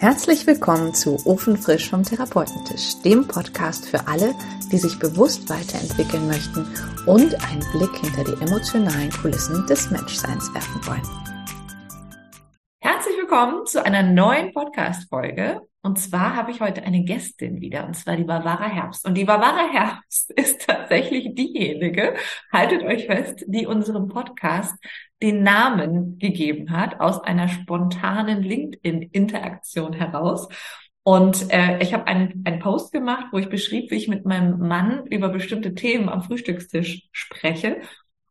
Herzlich willkommen zu Ofenfrisch vom Therapeutentisch, dem Podcast für alle, die sich bewusst weiterentwickeln möchten und einen Blick hinter die emotionalen Kulissen des Menschseins werfen wollen. Herzlich willkommen zu einer neuen Podcast-Folge. Und zwar habe ich heute eine Gästin wieder, und zwar die Barbara Herbst. Und die Barbara Herbst ist tatsächlich diejenige, haltet euch fest, die unserem Podcast den Namen gegeben hat aus einer spontanen LinkedIn-Interaktion heraus. Und äh, ich habe einen, einen Post gemacht, wo ich beschrieb, wie ich mit meinem Mann über bestimmte Themen am Frühstückstisch spreche.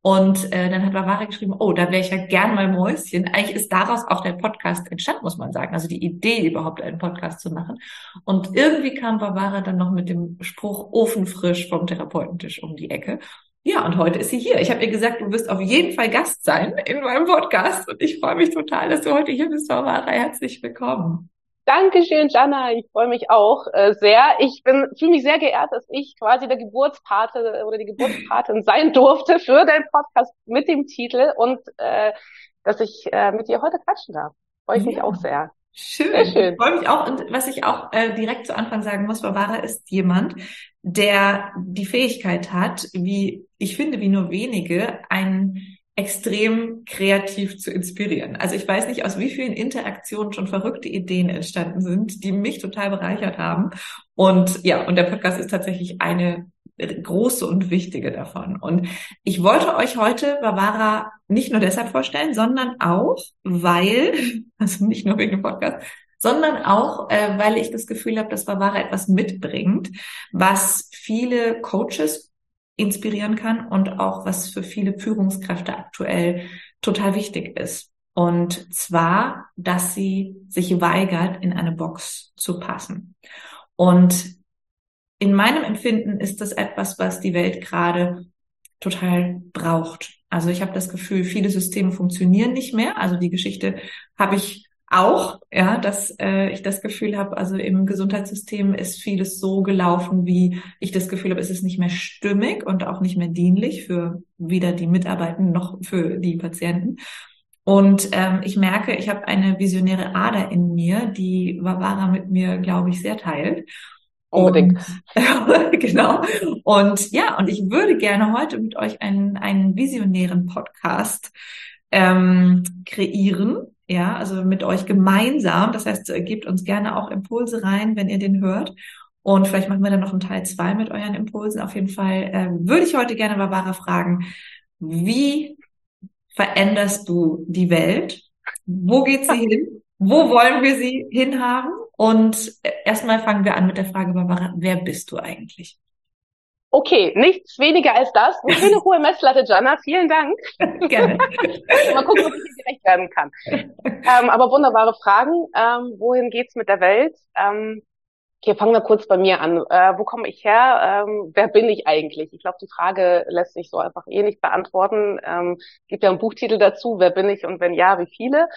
Und äh, dann hat Barbara geschrieben, oh, da wäre ich ja gern mal Mäuschen. Eigentlich ist daraus auch der Podcast entstanden, muss man sagen. Also die Idee, überhaupt einen Podcast zu machen. Und irgendwie kam Barbara dann noch mit dem Spruch ofenfrisch vom Therapeutentisch um die Ecke. Ja, und heute ist sie hier. Ich habe ihr gesagt, du wirst auf jeden Fall Gast sein in meinem Podcast. Und ich freue mich total, dass du heute hier bist, Barbara. Herzlich willkommen. Dankeschön, Jana. Ich freue mich auch äh, sehr. Ich bin fühle mich sehr geehrt, dass ich quasi der Geburtspate oder die Geburtspatin sein durfte für deinen Podcast mit dem Titel und äh, dass ich äh, mit dir heute quatschen darf. Freue ich ja. mich auch sehr. Schön. Sehr schön. Ich freue mich auch. Und was ich auch äh, direkt zu Anfang sagen muss, Barbara ist jemand, der die Fähigkeit hat, wie ich finde, wie nur wenige, einen extrem kreativ zu inspirieren. Also ich weiß nicht, aus wie vielen Interaktionen schon verrückte Ideen entstanden sind, die mich total bereichert haben. Und ja, und der Podcast ist tatsächlich eine große und wichtige davon. Und ich wollte euch heute Barbara nicht nur deshalb vorstellen, sondern auch, weil, also nicht nur wegen dem Podcast, sondern auch, äh, weil ich das Gefühl habe, dass Barbara etwas mitbringt, was viele Coaches inspirieren kann und auch was für viele Führungskräfte aktuell total wichtig ist. Und zwar, dass sie sich weigert, in eine Box zu passen. Und in meinem Empfinden ist das etwas, was die Welt gerade total braucht. Also ich habe das Gefühl, viele Systeme funktionieren nicht mehr. Also die Geschichte habe ich auch, ja, dass äh, ich das Gefühl habe, also im Gesundheitssystem ist vieles so gelaufen, wie ich das Gefühl habe, es ist nicht mehr stimmig und auch nicht mehr dienlich für weder die Mitarbeitenden noch für die Patienten. Und ähm, ich merke, ich habe eine visionäre Ader in mir, die Barbara mit mir, glaube ich, sehr teilt. Unbedingt. Und, genau. Und ja, und ich würde gerne heute mit euch einen, einen visionären Podcast ähm, kreieren ja, also mit euch gemeinsam. Das heißt, gebt uns gerne auch Impulse rein, wenn ihr den hört. Und vielleicht machen wir dann noch einen Teil zwei mit euren Impulsen. Auf jeden Fall äh, würde ich heute gerne Barbara fragen, wie veränderst du die Welt? Wo geht sie hin? Wo wollen wir sie hinhaben? Und äh, erstmal fangen wir an mit der Frage, Barbara, wer bist du eigentlich? Okay, nichts weniger als das. Eine hohe Messlatte, Jana. Vielen Dank. Gerne. Mal gucken, ob ich dir gerecht werden kann. Ähm, aber wunderbare Fragen. Ähm, wohin geht's mit der Welt? Ähm, okay, fangen wir kurz bei mir an. Äh, wo komme ich her? Ähm, wer bin ich eigentlich? Ich glaube, die Frage lässt sich so einfach eh nicht beantworten. Ähm, gibt ja einen Buchtitel dazu. Wer bin ich und wenn ja, wie viele?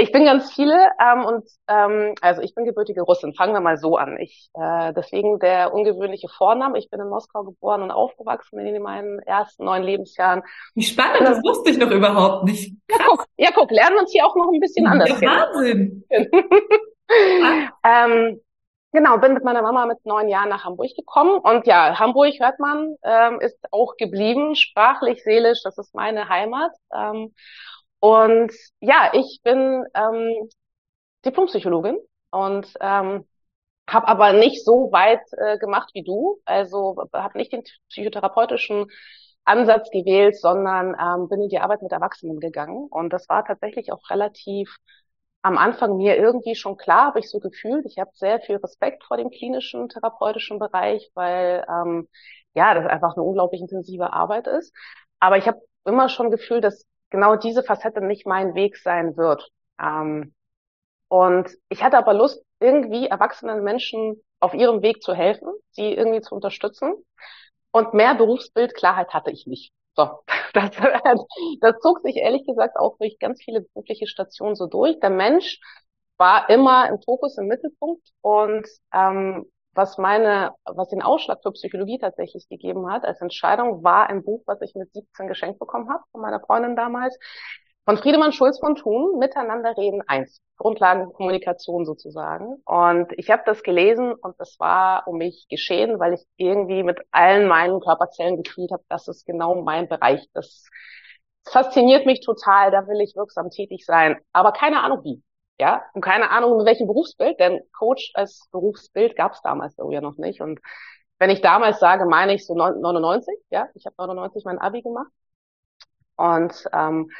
Ich bin ganz viele ähm, und ähm, also ich bin gebürtige Russin. Fangen wir mal so an. Ich äh, deswegen der ungewöhnliche Vorname. Ich bin in Moskau geboren und aufgewachsen in meinen ersten neun Lebensjahren. Wie spannend, das wusste ich noch überhaupt nicht. Ja guck, ja guck, lernen uns hier auch noch ein bisschen anders kennen. Wahnsinn. ähm, Genau, bin mit meiner Mama mit neun Jahren nach Hamburg gekommen und ja, Hamburg hört man, ähm, ist auch geblieben, sprachlich, seelisch, das ist meine Heimat. Ähm, und ja, ich bin ähm, Diplompsychologin und ähm, habe aber nicht so weit äh, gemacht wie du. Also habe nicht den psychotherapeutischen Ansatz gewählt, sondern ähm, bin in die Arbeit mit Erwachsenen gegangen. Und das war tatsächlich auch relativ am Anfang mir irgendwie schon klar, habe ich so gefühlt. Ich habe sehr viel Respekt vor dem klinischen therapeutischen Bereich, weil ähm, ja, das einfach eine unglaublich intensive Arbeit ist. Aber ich habe immer schon gefühlt, dass genau diese Facette nicht mein Weg sein wird. Ähm, und ich hatte aber Lust, irgendwie erwachsenen Menschen auf ihrem Weg zu helfen, sie irgendwie zu unterstützen. Und mehr Berufsbildklarheit hatte ich nicht. So, das, das zog sich ehrlich gesagt auch durch ganz viele berufliche Stationen so durch. Der Mensch war immer im Fokus, im Mittelpunkt und ähm, was meine, was den Ausschlag für Psychologie tatsächlich gegeben hat als Entscheidung, war ein Buch, was ich mit 17 geschenkt bekommen habe von meiner Freundin damals. von Friedemann Schulz von Thun, Miteinander reden eins. Grundlagenkommunikation sozusagen. Und ich habe das gelesen und das war um mich geschehen, weil ich irgendwie mit allen meinen Körperzellen gefühlt habe, das ist genau mein Bereich. Das fasziniert mich total, da will ich wirksam tätig sein. Aber keine Ahnung wie. Ja, und keine Ahnung mit welchem Berufsbild, denn Coach als Berufsbild gab es damals ja noch nicht. Und wenn ich damals sage, meine ich so 99, ja, ich habe 99 mein Abi gemacht. Und ähm,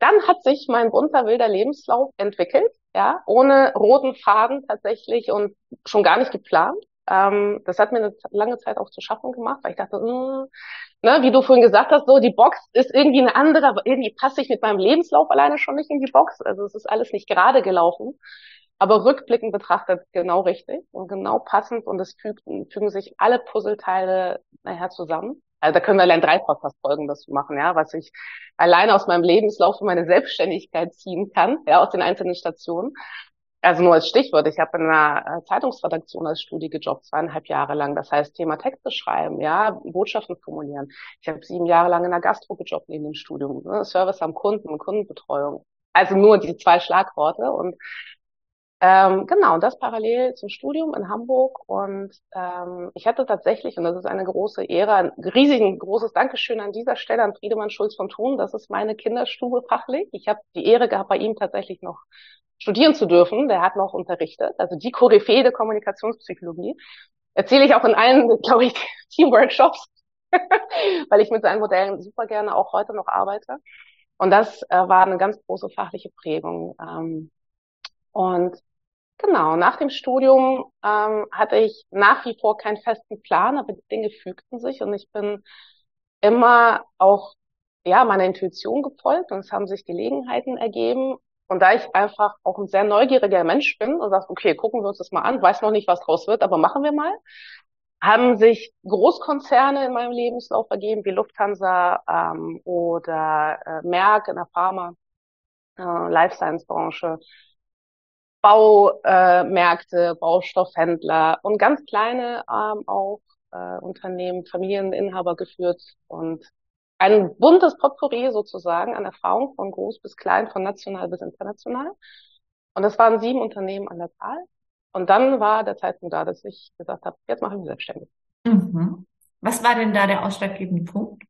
dann hat sich mein bunter wilder Lebenslauf entwickelt, ja, ohne roten Faden tatsächlich und schon gar nicht geplant. Ähm, das hat mir eine lange Zeit auch zu schaffen gemacht, weil ich dachte, mh, hm, ne, wie du vorhin gesagt hast, so die Box ist irgendwie eine andere, aber irgendwie passe ich mit meinem Lebenslauf alleine schon nicht in die Box. Also es ist alles nicht gerade gelaufen. Aber rückblickend betrachtet genau richtig und genau passend und es fügen, fügen sich alle Puzzleteile nachher zusammen. Also da können wir allein drei Podcast-Folgen dazu machen, ja, was ich alleine aus meinem Lebenslauf für meine Selbstständigkeit ziehen kann, ja, aus den einzelnen Stationen. Also nur als Stichwort, ich habe in einer Zeitungsredaktion als Studie gejobbt, zweieinhalb Jahre lang. Das heißt, Thema Texte schreiben, ja, Botschaften formulieren. Ich habe sieben Jahre lang in der Gastro gejobbt neben dem Studium, ne? Service am Kunden, Kundenbetreuung. Also nur die zwei Schlagworte. Und ähm, genau, das parallel zum Studium in Hamburg. Und ähm, ich hatte tatsächlich, und das ist eine große Ehre, ein riesigen großes Dankeschön an dieser Stelle an Friedemann Schulz von Thun. Das ist meine Kinderstube fachlich. Ich habe die Ehre gehabt, bei ihm tatsächlich noch studieren zu dürfen. Der hat noch unterrichtet, also die Koryphäe der Kommunikationspsychologie. Erzähle ich auch in allen, glaube ich, Teamworkshops, weil ich mit seinen Modellen super gerne auch heute noch arbeite. Und das äh, war eine ganz große fachliche Prägung. Ähm, und Genau, nach dem Studium ähm, hatte ich nach wie vor keinen festen Plan, aber die Dinge fügten sich und ich bin immer auch ja meiner Intuition gefolgt und es haben sich Gelegenheiten ergeben. Und da ich einfach auch ein sehr neugieriger Mensch bin und sage, okay, gucken wir uns das mal an, weiß noch nicht, was draus wird, aber machen wir mal, haben sich Großkonzerne in meinem Lebenslauf ergeben, wie Lufthansa ähm, oder äh, Merck in der Pharma, äh, Life Science Branche, Baumärkte, Baustoffhändler und ganz kleine ähm, auch äh, Unternehmen, Familieninhaber geführt und ein buntes Potpourri sozusagen an Erfahrung von groß bis klein, von national bis international. Und das waren sieben Unternehmen an der Zahl. Und dann war der Zeitpunkt da, dass ich gesagt habe, jetzt mache ich mich selbstständig. Mhm. Was war denn da der ausschlaggebende Punkt?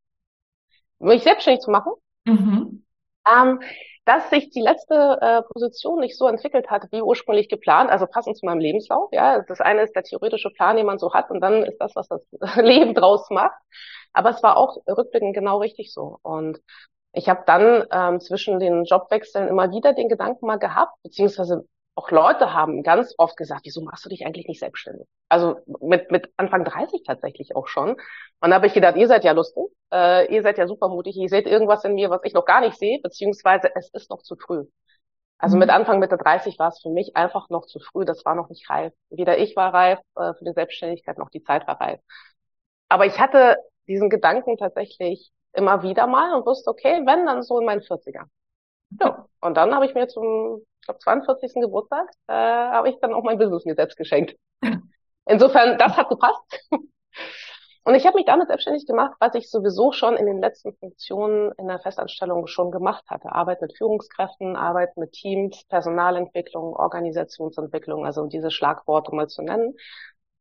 Mich selbstständig zu machen? Mhm. Ähm, dass sich die letzte äh, Position nicht so entwickelt hat, wie ursprünglich geplant, also passend zu meinem Lebenslauf. Ja, das eine ist der theoretische Plan, den man so hat, und dann ist das, was das Leben draus macht. Aber es war auch rückblickend genau richtig so. Und ich habe dann ähm, zwischen den Jobwechseln immer wieder den Gedanken mal gehabt, beziehungsweise auch Leute haben ganz oft gesagt, wieso machst du dich eigentlich nicht selbstständig? Also mit, mit Anfang 30 tatsächlich auch schon. Und da habe ich gedacht, ihr seid ja lustig, äh, ihr seid ja super mutig, ihr seht irgendwas in mir, was ich noch gar nicht sehe, beziehungsweise es ist noch zu früh. Also mhm. mit Anfang Mitte 30 war es für mich einfach noch zu früh, das war noch nicht reif. Weder ich war reif äh, für die Selbstständigkeit, noch die Zeit war reif. Aber ich hatte diesen Gedanken tatsächlich immer wieder mal und wusste, okay, wenn, dann so in meinen 40ern. Ja, und dann habe ich mir zum glaube, 42. Geburtstag, äh, habe ich dann auch mein Business mir selbst geschenkt. Insofern, das hat gepasst. Und ich habe mich damit selbstständig gemacht, was ich sowieso schon in den letzten Funktionen in der Festanstellung schon gemacht hatte. Arbeit mit Führungskräften, Arbeit mit Teams, Personalentwicklung, Organisationsentwicklung, also diese Schlagworte mal zu nennen.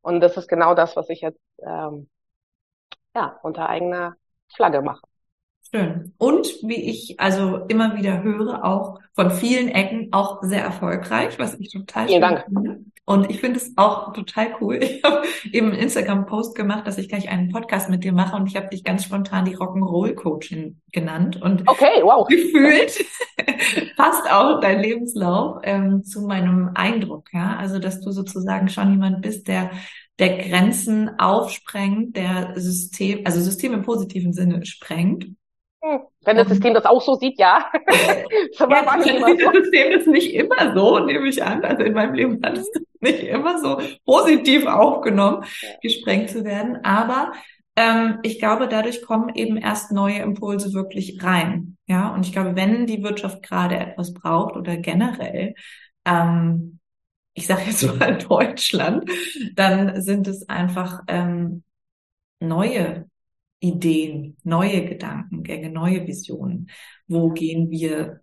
Und das ist genau das, was ich jetzt ähm, ja unter eigener Flagge mache. Schön. Und wie ich also immer wieder höre, auch von vielen Ecken auch sehr erfolgreich, was ich total Vielen Dank. finde. Und ich finde es auch total cool. Ich habe eben einen Instagram-Post gemacht, dass ich gleich einen Podcast mit dir mache und ich habe dich ganz spontan die Rock'n'Roll-Coachin genannt. Und okay, wow. gefühlt passt auch dein Lebenslauf ähm, zu meinem Eindruck. Ja? Also, dass du sozusagen schon jemand bist, der der Grenzen aufsprengt, der System, also System im positiven Sinne sprengt wenn das System das auch so sieht, ja. das ja, das System ist nicht immer so, nehme ich an. Also in meinem Leben hat es nicht immer so positiv aufgenommen, gesprengt zu werden. Aber ähm, ich glaube, dadurch kommen eben erst neue Impulse wirklich rein. Ja, und ich glaube, wenn die Wirtschaft gerade etwas braucht oder generell, ähm, ich sage jetzt mal Deutschland, dann sind es einfach ähm, neue Ideen, neue Gedankengänge, neue Visionen. Wo gehen wir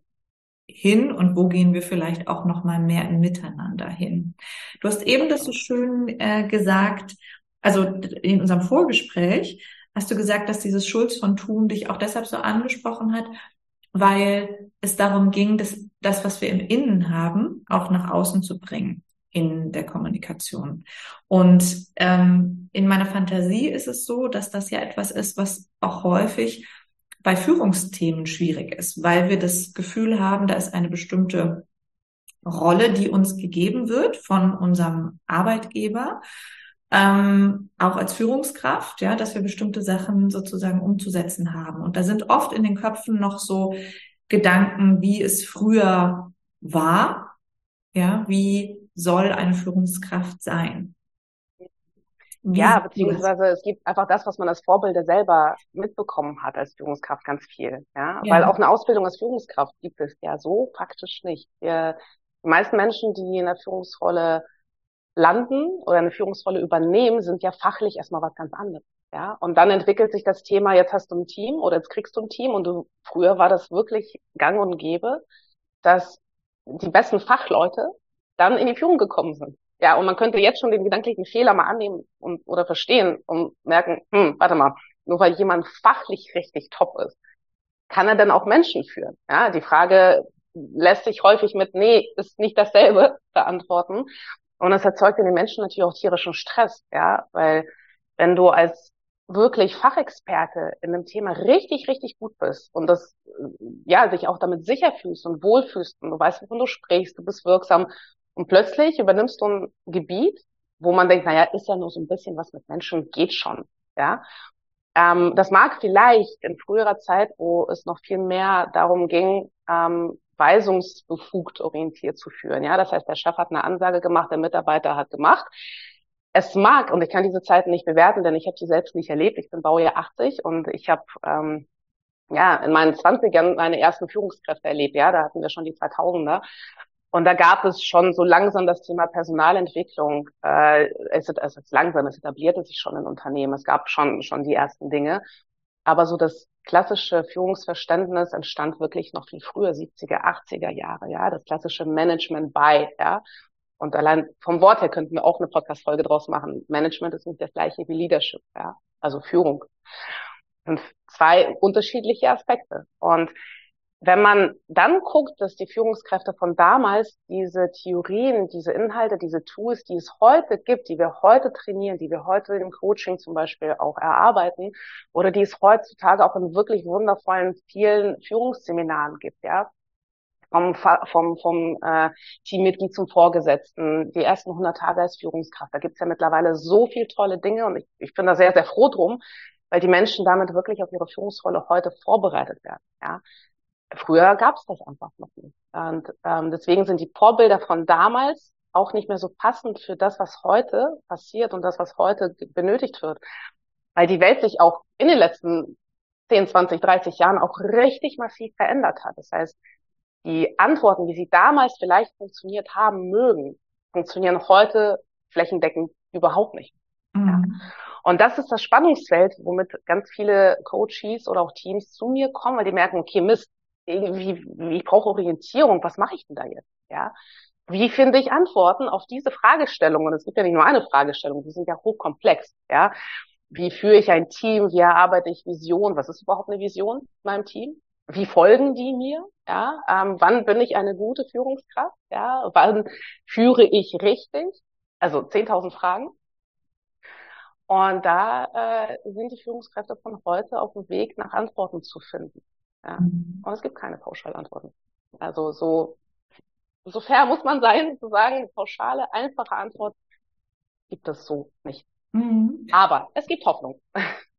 hin und wo gehen wir vielleicht auch noch mal mehr im Miteinander hin? Du hast eben das so schön äh, gesagt, also in unserem Vorgespräch hast du gesagt, dass dieses Schulz von Thun dich auch deshalb so angesprochen hat, weil es darum ging, dass das, was wir im Innen haben, auch nach außen zu bringen in der Kommunikation. Und ähm, in meiner Fantasie ist es so, dass das ja etwas ist, was auch häufig bei Führungsthemen schwierig ist, weil wir das Gefühl haben, da ist eine bestimmte Rolle, die uns gegeben wird von unserem Arbeitgeber, ähm, auch als Führungskraft, ja, dass wir bestimmte Sachen sozusagen umzusetzen haben. Und da sind oft in den Köpfen noch so Gedanken, wie es früher war, ja, wie soll eine Führungskraft sein? Wie ja, beziehungsweise es gibt einfach das, was man als Vorbilder selber mitbekommen hat als Führungskraft ganz viel. Ja? ja. Weil auch eine Ausbildung als Führungskraft gibt es ja so praktisch nicht. Die meisten Menschen, die in der Führungsrolle landen oder eine Führungsrolle übernehmen, sind ja fachlich erstmal was ganz anderes. Ja, und dann entwickelt sich das Thema, jetzt hast du ein Team oder jetzt kriegst du ein Team und du, früher war das wirklich gang und gäbe, dass die besten Fachleute dann in die Führung gekommen sind. Ja, und man könnte jetzt schon den gedanklichen Fehler mal annehmen und, oder verstehen und merken, hm, warte mal, nur weil jemand fachlich richtig top ist, kann er dann auch Menschen führen? Ja, die Frage lässt sich häufig mit, nee, ist nicht dasselbe beantworten. Und das erzeugt in den Menschen natürlich auch tierischen Stress, ja, weil wenn du als wirklich Fachexperte in einem Thema richtig, richtig gut bist und das, ja, sich auch damit sicher fühlst und wohlfühlst und du weißt, wovon du sprichst, du bist wirksam und plötzlich übernimmst du ein Gebiet, wo man denkt, naja, ist ja nur so ein bisschen was mit Menschen, geht schon, ja. Ähm, das mag vielleicht in früherer Zeit, wo es noch viel mehr darum ging, ähm, weisungsbefugt orientiert zu führen. Ja, das heißt, der Chef hat eine Ansage gemacht, der Mitarbeiter hat gemacht. Es mag, und ich kann diese Zeiten nicht bewerten, denn ich habe sie selbst nicht erlebt. Ich bin Baujahr 80 und ich habe ähm, ja in meinen 20ern meine ersten Führungskräfte erlebt. Ja, da hatten wir schon die 2000er. Und da gab es schon so langsam das Thema Personalentwicklung. Äh, es, ist, ist langsam, es etablierte sich schon in Unternehmen. Es gab schon, schon die ersten Dinge. Aber so das klassische Führungsverständnis entstand wirklich noch viel früher, 70er, 80er Jahre, ja. Das klassische Management by, ja. Und allein vom Wort her könnten wir auch eine Podcast-Folge draus machen. Management ist nicht das gleiche wie Leadership, ja. Also Führung. Und zwei unterschiedliche Aspekte. Und wenn man dann guckt, dass die Führungskräfte von damals diese Theorien, diese Inhalte, diese Tools, die es heute gibt, die wir heute trainieren, die wir heute im Coaching zum Beispiel auch erarbeiten oder die es heutzutage auch in wirklich wundervollen vielen Führungsseminaren gibt, ja, vom, vom, vom äh, Teammitglied zum Vorgesetzten, die ersten 100 Tage als Führungskraft. Da gibt's ja mittlerweile so viel tolle Dinge und ich, ich bin da sehr, sehr froh drum, weil die Menschen damit wirklich auf ihre Führungsrolle heute vorbereitet werden. Ja. Früher gab es das einfach noch nicht. Und ähm, deswegen sind die Vorbilder von damals auch nicht mehr so passend für das, was heute passiert und das, was heute benötigt wird. Weil die Welt sich auch in den letzten 10, 20, 30 Jahren auch richtig massiv verändert hat. Das heißt, die Antworten, wie sie damals vielleicht funktioniert haben mögen, funktionieren heute flächendeckend überhaupt nicht. Mhm. Ja. Und das ist das Spannungsfeld, womit ganz viele Coaches oder auch Teams zu mir kommen, weil die merken, okay, Mist, irgendwie, ich brauche Orientierung, was mache ich denn da jetzt? Ja. Wie finde ich Antworten auf diese Fragestellungen? Und es gibt ja nicht nur eine Fragestellung, die sind ja hochkomplex, ja. Wie führe ich ein Team? Wie erarbeite ich Vision? Was ist überhaupt eine Vision in meinem Team? Wie folgen die mir? Ja, ähm, wann bin ich eine gute Führungskraft? Ja, wann führe ich richtig? Also 10.000 Fragen. Und da äh, sind die Führungskräfte von heute auf dem Weg, nach Antworten zu finden. Ja. Mhm. Und es gibt keine Pauschalantworten. Also so, so fair muss man sein, zu sagen, eine pauschale, einfache Antwort gibt es so nicht. Mhm. Aber es gibt Hoffnung.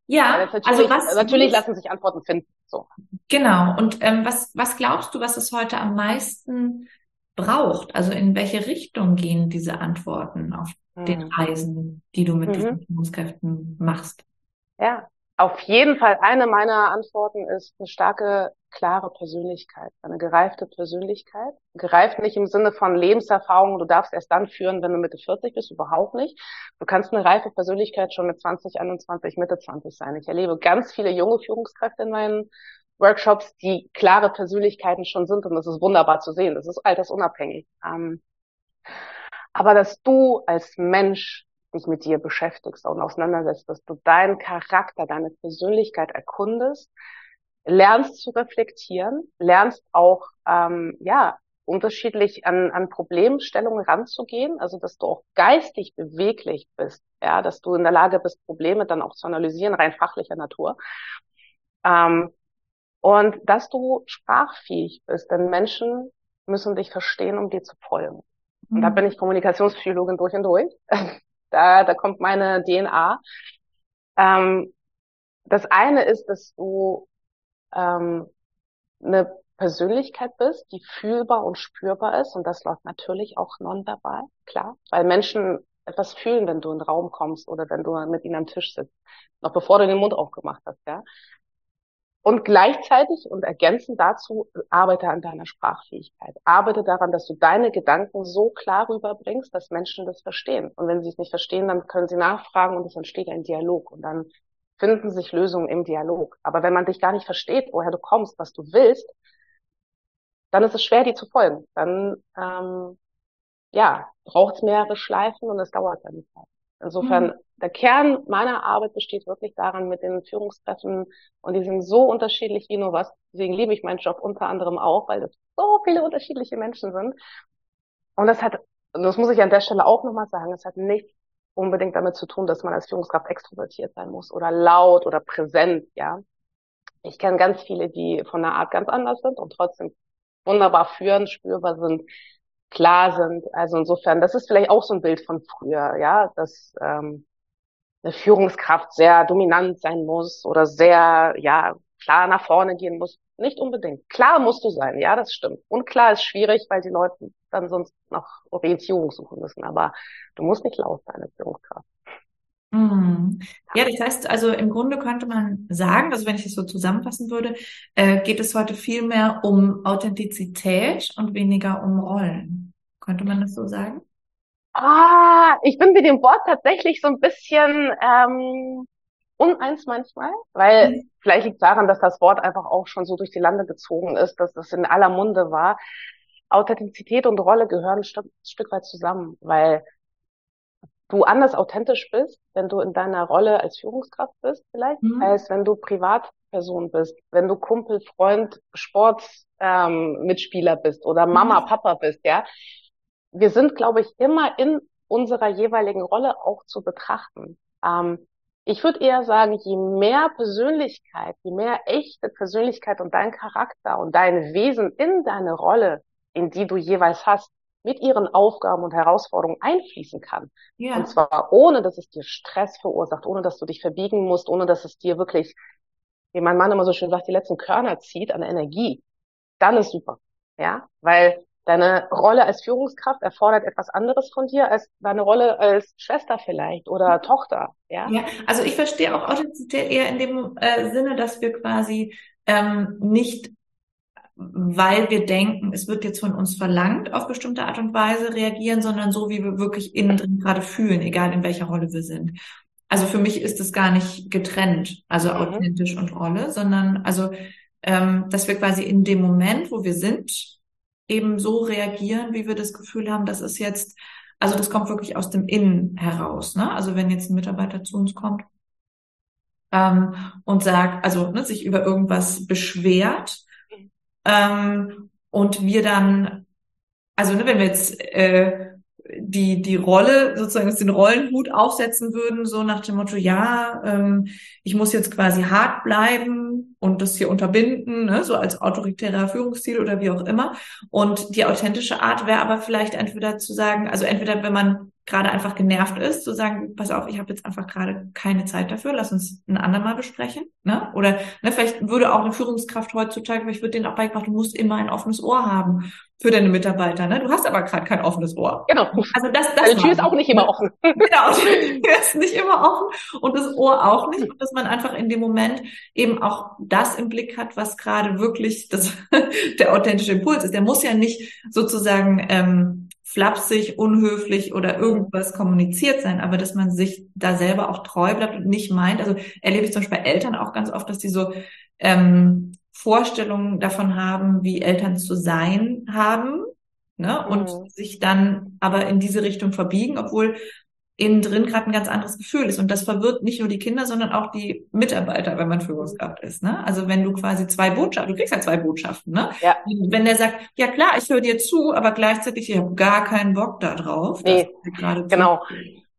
Ja, also was natürlich lassen sich Antworten finden. So. Genau. Und ähm, was was glaubst du, was es heute am meisten braucht? Also in welche Richtung gehen diese Antworten auf mhm. den Reisen, die du mit mhm. diesen Führungskräften machst? Ja, Auf jeden Fall eine meiner Antworten ist eine starke, klare Persönlichkeit, eine gereifte Persönlichkeit. Gereift nicht im Sinne von Lebenserfahrung, du darfst erst dann führen, wenn du Mitte 40 bist, überhaupt nicht. Du kannst eine reife Persönlichkeit schon mit 20, 21, Mitte 20 sein. Ich erlebe ganz viele junge Führungskräfte in meinen Workshops, die klare Persönlichkeiten schon sind und das ist wunderbar zu sehen. Das ist altersunabhängig. Ähm, aber dass du als Mensch dich mit dir beschäftigst und auseinandersetzt, dass du deinen Charakter, deine Persönlichkeit erkundest, lernst zu reflektieren, lernst auch ähm, ja unterschiedlich an, an Problemstellungen ranzugehen, also dass du auch geistig beweglich bist, ja, dass du in der Lage bist, Probleme dann auch zu analysieren, rein fachlicher Natur. Ähm, und dass du sprachfähig bist, denn Menschen müssen dich verstehen, um dir zu folgen. Und da mhm. bin ich Kommunikationspsychologin durch und durch. Da, da kommt meine DNA. Ähm, das eine ist, dass du ähm, eine Persönlichkeit bist, die fühlbar und spürbar ist. Und das läuft natürlich auch nonverbal, klar. Weil Menschen etwas fühlen, wenn du in den Raum kommst oder wenn du mit ihnen am Tisch sitzt. Noch bevor du den Mund aufgemacht hast, ja. Und gleichzeitig und ergänzend dazu arbeite an deiner Sprachfähigkeit. Arbeite daran, dass du deine Gedanken so klar rüberbringst, dass Menschen das verstehen. Und wenn sie es nicht verstehen, dann können sie nachfragen und es entsteht ein Dialog. Und dann finden sich Lösungen im Dialog. Aber wenn man dich gar nicht versteht, woher du kommst, was du willst, dann ist es schwer, dir zu folgen. Dann ähm, ja, braucht es mehrere Schleifen und es dauert dann Zeit. Insofern, mhm. der Kern meiner Arbeit besteht wirklich daran, mit den Führungskräften, und die sind so unterschiedlich wie nur was, deswegen liebe ich meinen Job unter anderem auch, weil das so viele unterschiedliche Menschen sind. Und das hat, das muss ich an der Stelle auch nochmal sagen, es hat nichts unbedingt damit zu tun, dass man als Führungskraft extrovertiert sein muss oder laut oder präsent, ja. Ich kenne ganz viele, die von der Art ganz anders sind und trotzdem wunderbar führen, spürbar sind, klar sind. Also insofern, das ist vielleicht auch so ein Bild von früher, ja, dass ähm, eine Führungskraft sehr dominant sein muss oder sehr, ja, klar nach vorne gehen muss. Nicht unbedingt. Klar musst du sein, ja, das stimmt. Und klar ist schwierig, weil die Leute dann sonst noch Orientierung suchen müssen. Aber du musst nicht laut sein als Führungskraft. Mhm. Ja, das heißt, also im Grunde könnte man sagen, also wenn ich es so zusammenfassen würde, äh, geht es heute viel mehr um Authentizität und weniger um Rollen. Könnte man das so sagen? Ah, ich bin mit dem Wort tatsächlich so ein bisschen ähm, uneins manchmal, weil mhm. vielleicht liegt daran, dass das Wort einfach auch schon so durch die Lande gezogen ist, dass das in aller Munde war. Authentizität und Rolle gehören ein Stück, ein Stück weit zusammen, weil du anders authentisch bist, wenn du in deiner Rolle als Führungskraft bist, vielleicht, mhm. als wenn du Privatperson bist, wenn du Kumpel, Freund, Sportmitspieler ähm, bist oder Mama, mhm. Papa bist, ja. Wir sind, glaube ich, immer in unserer jeweiligen Rolle auch zu betrachten. Ähm, ich würde eher sagen, je mehr Persönlichkeit, je mehr echte Persönlichkeit und dein Charakter und dein Wesen in deine Rolle, in die du jeweils hast, mit ihren Aufgaben und Herausforderungen einfließen kann. Ja. Und zwar ohne, dass es dir Stress verursacht, ohne dass du dich verbiegen musst, ohne dass es dir wirklich, wie mein Mann immer so schön sagt, die letzten Körner zieht an Energie. Dann ist super. Ja, weil deine Rolle als Führungskraft erfordert etwas anderes von dir als deine Rolle als Schwester vielleicht oder Tochter. Ja, ja also ich verstehe auch Authentizität eher in dem äh, Sinne, dass wir quasi ähm, nicht weil wir denken, es wird jetzt von uns verlangt, auf bestimmte Art und Weise reagieren, sondern so, wie wir wirklich innen drin gerade fühlen, egal in welcher Rolle wir sind. Also für mich ist es gar nicht getrennt, also mhm. authentisch und Rolle, sondern also, ähm, dass wir quasi in dem Moment, wo wir sind, eben so reagieren, wie wir das Gefühl haben, das ist jetzt, also das kommt wirklich aus dem Innen heraus. Ne? Also wenn jetzt ein Mitarbeiter zu uns kommt ähm, und sagt, also ne, sich über irgendwas beschwert, ähm, und wir dann, also ne, wenn wir jetzt äh, die die Rolle sozusagen den Rollenhut aufsetzen würden, so nach dem Motto, ja, ähm, ich muss jetzt quasi hart bleiben, und das hier unterbinden, ne, so als autoritärer Führungsstil oder wie auch immer. Und die authentische Art wäre aber vielleicht entweder zu sagen, also entweder wenn man gerade einfach genervt ist, zu sagen, pass auf, ich habe jetzt einfach gerade keine Zeit dafür, lass uns ein andermal besprechen. Ne? Oder ne, vielleicht würde auch eine Führungskraft heutzutage, vielleicht wird denen auch beigebracht, du musst immer ein offenes Ohr haben für deine Mitarbeiter. Ne? Du hast aber gerade kein offenes Ohr. Genau. Also das, das die Tür ist auch nicht immer offen. genau, die Tür ist nicht immer offen und das Ohr auch nicht. Und dass man einfach in dem Moment eben auch das im Blick hat, was gerade wirklich das, der authentische Impuls ist. Der muss ja nicht sozusagen ähm, flapsig, unhöflich oder irgendwas kommuniziert sein, aber dass man sich da selber auch treu bleibt und nicht meint. Also erlebe ich zum Beispiel bei Eltern auch ganz oft, dass die so ähm, Vorstellungen davon haben, wie Eltern zu sein haben, ne? Und mhm. sich dann aber in diese Richtung verbiegen, obwohl innen drin gerade ein ganz anderes Gefühl ist. Und das verwirrt nicht nur die Kinder, sondern auch die Mitarbeiter, wenn man Führungskraft ist. Ne? Also wenn du quasi zwei Botschaften, du kriegst ja zwei Botschaften, ne? Ja. Wenn der sagt, ja klar, ich höre dir zu, aber gleichzeitig, ich habe gar keinen Bock da drauf. Nee, genau.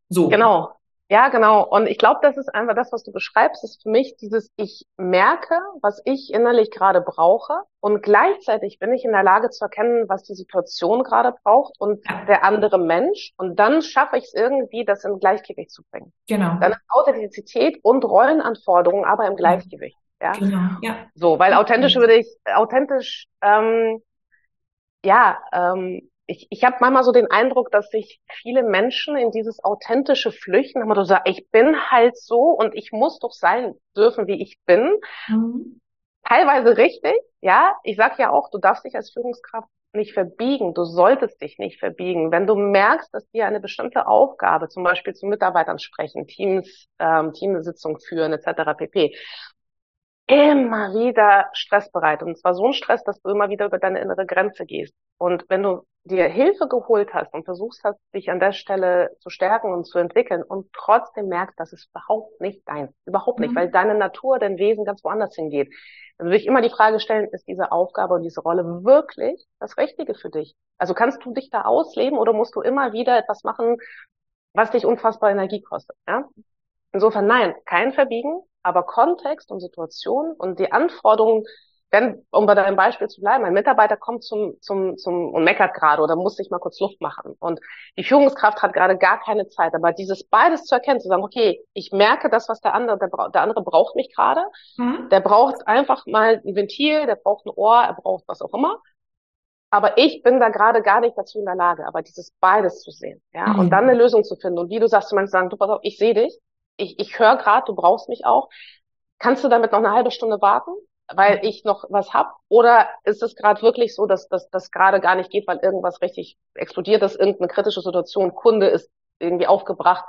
So. Genau. Ja, genau. Und ich glaube, das ist einfach das, was du beschreibst, ist für mich dieses, ich merke, was ich innerlich gerade brauche und gleichzeitig bin ich in der Lage zu erkennen, was die Situation gerade braucht und der andere Mensch. Und dann schaffe ich es irgendwie, das in Gleichgewicht zu bringen. Genau. Dann ist Authentizität und Rollenanforderungen aber im Gleichgewicht. Ja. Genau. Ja. So, weil authentisch würde ich, authentisch, ähm, ja, ähm, ich, ich habe manchmal so den Eindruck, dass sich viele Menschen in dieses authentische Flüchten, aber du sagst, ich bin halt so und ich muss doch sein dürfen, wie ich bin. Mhm. Teilweise richtig, ja. Ich sag ja auch, du darfst dich als Führungskraft nicht verbiegen. Du solltest dich nicht verbiegen. Wenn du merkst, dass dir eine bestimmte Aufgabe, zum Beispiel zu Mitarbeitern sprechen, Teams, ähm, Teamsitzung führen etc. pp immer wieder Stress bereitet. Und zwar so ein Stress, dass du immer wieder über deine innere Grenze gehst. Und wenn du dir Hilfe geholt hast und versuchst hast, dich an der Stelle zu stärken und zu entwickeln und trotzdem merkst, dass es überhaupt nicht dein, überhaupt nicht, mhm. weil deine Natur, dein Wesen ganz woanders hingeht, dann würde ich immer die Frage stellen, ist diese Aufgabe und diese Rolle wirklich das Richtige für dich? Also kannst du dich da ausleben oder musst du immer wieder etwas machen, was dich unfassbar Energie kostet? Ja? Insofern nein, kein Verbiegen, aber Kontext und Situation und die Anforderungen, wenn, um bei deinem Beispiel zu bleiben, ein Mitarbeiter kommt zum, zum, zum und meckert gerade oder muss sich mal kurz Luft machen. Und die Führungskraft hat gerade gar keine Zeit, aber dieses beides zu erkennen, zu sagen, okay, ich merke das, was der andere, der, der andere braucht mich gerade, mhm. der braucht einfach mal ein Ventil, der braucht ein Ohr, er braucht was auch immer, aber ich bin da gerade gar nicht dazu in der Lage, aber dieses beides zu sehen, ja, mhm. und dann eine Lösung zu finden. Und wie du sagst, du meinst sagen, du pass auf, ich sehe dich, ich, ich höre gerade, du brauchst mich auch. Kannst du damit noch eine halbe Stunde warten, weil ich noch was hab? Oder ist es gerade wirklich so, dass das gerade gar nicht geht, weil irgendwas richtig explodiert ist, irgendeine kritische Situation, Kunde ist irgendwie aufgebracht.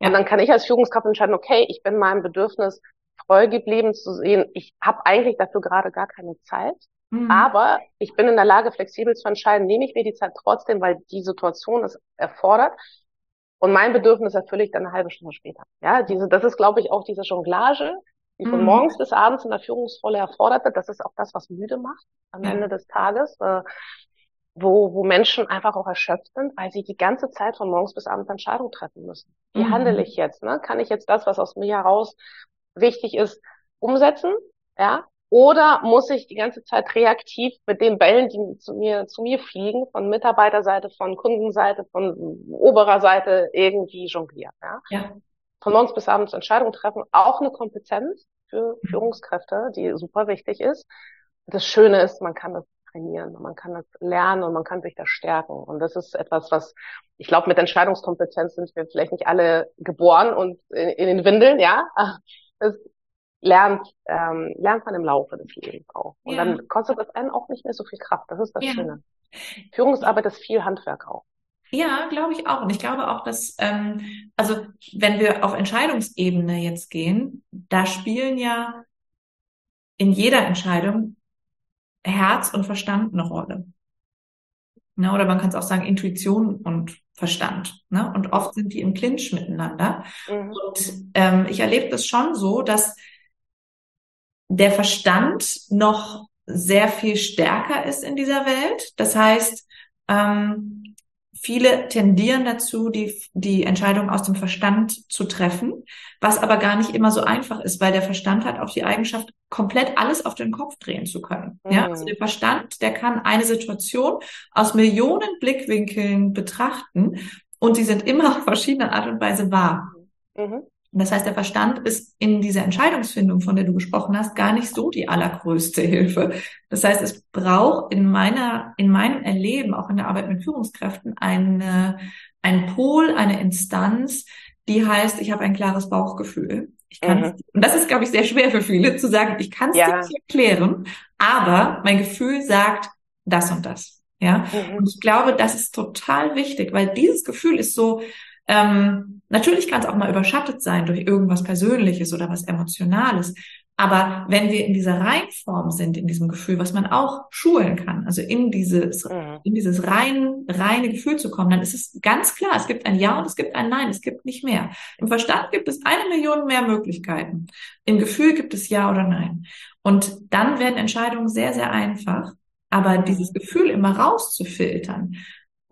Ja. Und dann kann ich als Führungskraft entscheiden, okay, ich bin meinem Bedürfnis treu geblieben zu sehen, ich habe eigentlich dafür gerade gar keine Zeit. Mhm. Aber ich bin in der Lage, flexibel zu entscheiden, nehme ich mir die Zeit trotzdem, weil die Situation es erfordert. Und mein Bedürfnis erfülle ich dann eine halbe Stunde später. Ja, diese, das ist, glaube ich, auch diese Jonglage, die von mhm. morgens bis abends in der Führungsrolle erfordert wird. Das ist auch das, was müde macht am. Ende des Tages, äh, wo, wo Menschen einfach auch erschöpft sind, weil sie die ganze Zeit von morgens bis abends Entscheidungen treffen müssen. Wie mhm. handle ich jetzt? Ne? Kann ich jetzt das, was aus mir heraus wichtig ist, umsetzen? Ja, oder muss ich die ganze Zeit reaktiv mit den Bällen, die zu mir, zu mir fliegen, von Mitarbeiterseite, von Kundenseite, von oberer Seite irgendwie jonglieren? Ja? ja. Von morgens bis abends Entscheidungen treffen, auch eine Kompetenz für. Führungskräfte, die super wichtig ist. Das Schöne ist, man kann das trainieren, man kann das lernen und man kann sich da stärken. Und das ist etwas, was ich glaube, mit Entscheidungskompetenz sind wir vielleicht nicht alle geboren und in, in den Windeln, ja. Das lernt, ähm, lernt man im Laufe des Lebens auch. Und ja. dann kostet das einen auch nicht mehr so viel Kraft. Das ist das ja. Schöne. Führungsarbeit ist viel Handwerk auch. Ja, glaube ich auch. Und ich glaube auch, dass, ähm, also wenn wir auf Entscheidungsebene jetzt gehen, da spielen ja in jeder Entscheidung Herz und Verstand eine Rolle. Ne? Oder man kann es auch sagen, Intuition und Verstand. Ne? Und oft sind die im Clinch miteinander. Mhm. Und ähm, ich erlebe das schon so, dass der Verstand noch sehr viel stärker ist in dieser Welt. Das heißt, ähm, viele tendieren dazu, die, die Entscheidung aus dem Verstand zu treffen, was aber gar nicht immer so einfach ist, weil der Verstand hat auch die Eigenschaft, komplett alles auf den Kopf drehen zu können. Mhm. Ja, also der Verstand, der kann eine Situation aus Millionen Blickwinkeln betrachten und sie sind immer auf verschiedene Art und Weise wahr. Mhm. Das heißt, der Verstand ist in dieser Entscheidungsfindung, von der du gesprochen hast, gar nicht so die allergrößte Hilfe. Das heißt, es braucht in meiner, in meinem Erleben, auch in der Arbeit mit Führungskräften, eine, ein Pol, eine Instanz, die heißt, ich habe ein klares Bauchgefühl. Ich kann mhm. und das ist, glaube ich, sehr schwer für viele zu sagen, ich kann es ja. nicht erklären, aber mein Gefühl sagt das und das. Ja. Mhm. Und ich glaube, das ist total wichtig, weil dieses Gefühl ist so, ähm, natürlich kann es auch mal überschattet sein durch irgendwas Persönliches oder was Emotionales. Aber wenn wir in dieser Reinform sind, in diesem Gefühl, was man auch schulen kann, also in dieses, mhm. in dieses rein, reine Gefühl zu kommen, dann ist es ganz klar, es gibt ein Ja und es gibt ein Nein, es gibt nicht mehr. Im Verstand gibt es eine Million mehr Möglichkeiten. Im Gefühl gibt es Ja oder Nein. Und dann werden Entscheidungen sehr, sehr einfach. Aber dieses Gefühl immer rauszufiltern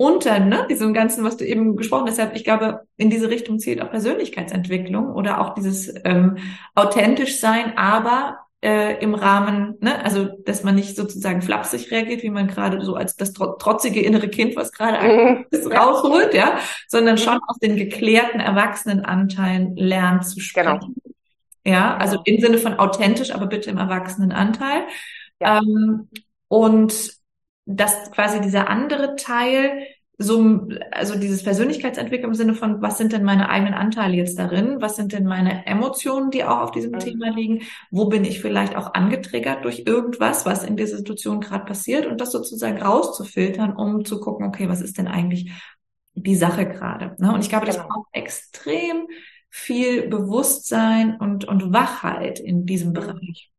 unter ne, diesem Ganzen, was du eben gesprochen hast. Deshalb, ich glaube, in diese Richtung zählt auch Persönlichkeitsentwicklung oder auch dieses ähm, authentisch sein, aber äh, im Rahmen, ne, also dass man nicht sozusagen flapsig reagiert, wie man gerade so als das trotzige innere Kind, was gerade ist, rausholt, ja, sondern mhm. schon aus den geklärten Erwachsenenanteilen lernt zu sprechen. Genau. Ja, also im Sinne von authentisch, aber bitte im Erwachsenenanteil. Ja. Ähm, und dass quasi dieser andere Teil so, also dieses Persönlichkeitsentwicklung im Sinne von, was sind denn meine eigenen Anteile jetzt darin? Was sind denn meine Emotionen, die auch auf diesem mhm. Thema liegen? Wo bin ich vielleicht auch angetriggert durch irgendwas, was in dieser Situation gerade passiert? Und das sozusagen rauszufiltern, um zu gucken, okay, was ist denn eigentlich die Sache gerade? Ne? Und ich glaube, das genau. braucht extrem viel Bewusstsein und, und Wachheit in diesem mhm. Bereich.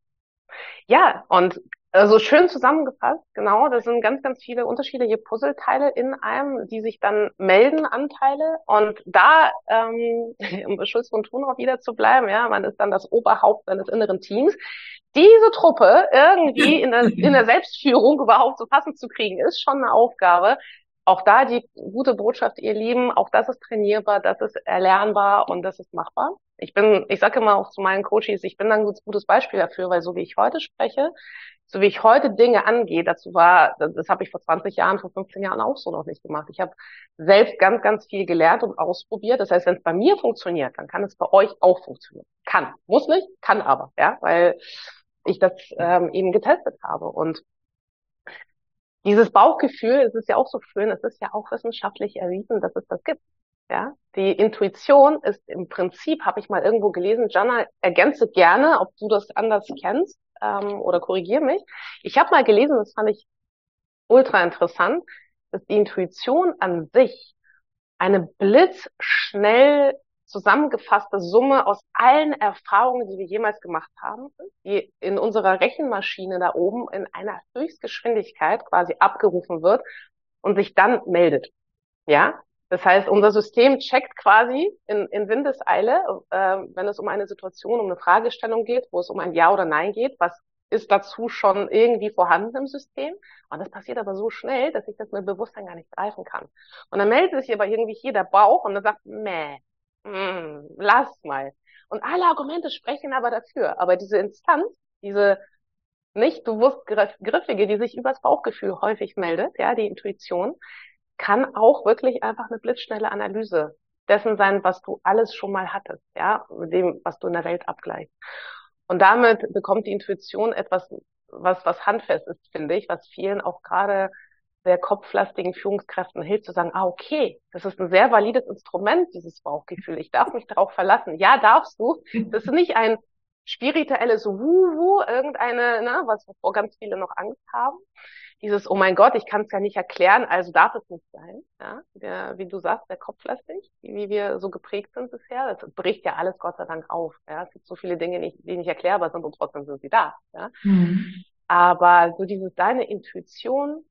Ja, und also schön zusammengefasst, genau. Das sind ganz, ganz viele unterschiedliche Puzzleteile in einem, die sich dann melden, Anteile. Und da, ähm, um bei Schulz von Thunrock wieder zu bleiben, ja, man ist dann das Oberhaupt seines inneren Teams. Diese Truppe irgendwie in der, in der Selbstführung überhaupt so passend zu kriegen, ist schon eine Aufgabe. Auch da die gute Botschaft, ihr Lieben, auch das ist trainierbar, das ist erlernbar und das ist machbar. Ich bin, ich sage immer auch zu meinen Coaches, ich bin dann ein gutes Beispiel dafür, weil so wie ich heute spreche, so wie ich heute Dinge angehe, dazu war, das, das habe ich vor 20 Jahren, vor 15 Jahren auch so noch nicht gemacht. Ich habe selbst ganz, ganz viel gelernt und ausprobiert. Das heißt, wenn es bei mir funktioniert, dann kann es bei euch auch funktionieren. Kann. Muss nicht, kann aber, ja, weil ich das ähm, eben getestet habe. Und dieses Bauchgefühl, es ist ja auch so schön, es ist ja auch wissenschaftlich erwiesen, dass es das gibt. Ja, die Intuition ist im Prinzip, habe ich mal irgendwo gelesen, Jana, ergänze gerne, ob du das anders kennst ähm, oder korrigiere mich. Ich habe mal gelesen, das fand ich ultra interessant, dass die Intuition an sich eine blitzschnell zusammengefasste Summe aus allen Erfahrungen, die wir jemals gemacht haben, die in unserer Rechenmaschine da oben in einer Höchstgeschwindigkeit quasi abgerufen wird und sich dann meldet. Ja, das heißt, unser System checkt quasi in, in Windeseile, äh, wenn es um eine Situation, um eine Fragestellung geht, wo es um ein Ja oder Nein geht, was ist dazu schon irgendwie vorhanden im System. Und das passiert aber so schnell, dass ich das mit Bewusstsein gar nicht greifen kann. Und dann meldet sich aber irgendwie hier der Bauch und dann sagt, meh, mm, lass mal. Und alle Argumente sprechen aber dafür. Aber diese Instanz, diese nicht bewusst griffige, die sich übers Bauchgefühl häufig meldet, ja, die Intuition, kann auch wirklich einfach eine blitzschnelle Analyse dessen sein, was du alles schon mal hattest, ja, mit dem, was du in der Welt abgleichst. Und damit bekommt die Intuition etwas, was, was handfest ist, finde ich, was vielen auch gerade sehr kopflastigen Führungskräften hilft, zu sagen, ah, okay, das ist ein sehr valides Instrument, dieses Bauchgefühl. Ich darf mich darauf verlassen. Ja, darfst du. Das ist nicht ein spirituelles Wuhu, irgendeine, ne, was wo ganz viele noch Angst haben, dieses, oh mein Gott, ich kann es ja nicht erklären, also darf es nicht sein. Ja, der, wie du sagst, der kopflastig, wie wir so geprägt sind bisher, das bricht ja alles Gott sei Dank auf. Ja, es gibt so viele Dinge, die nicht erklärbar sind und trotzdem sind sie da. Ja. Mhm. Aber so dieses, deine Intuition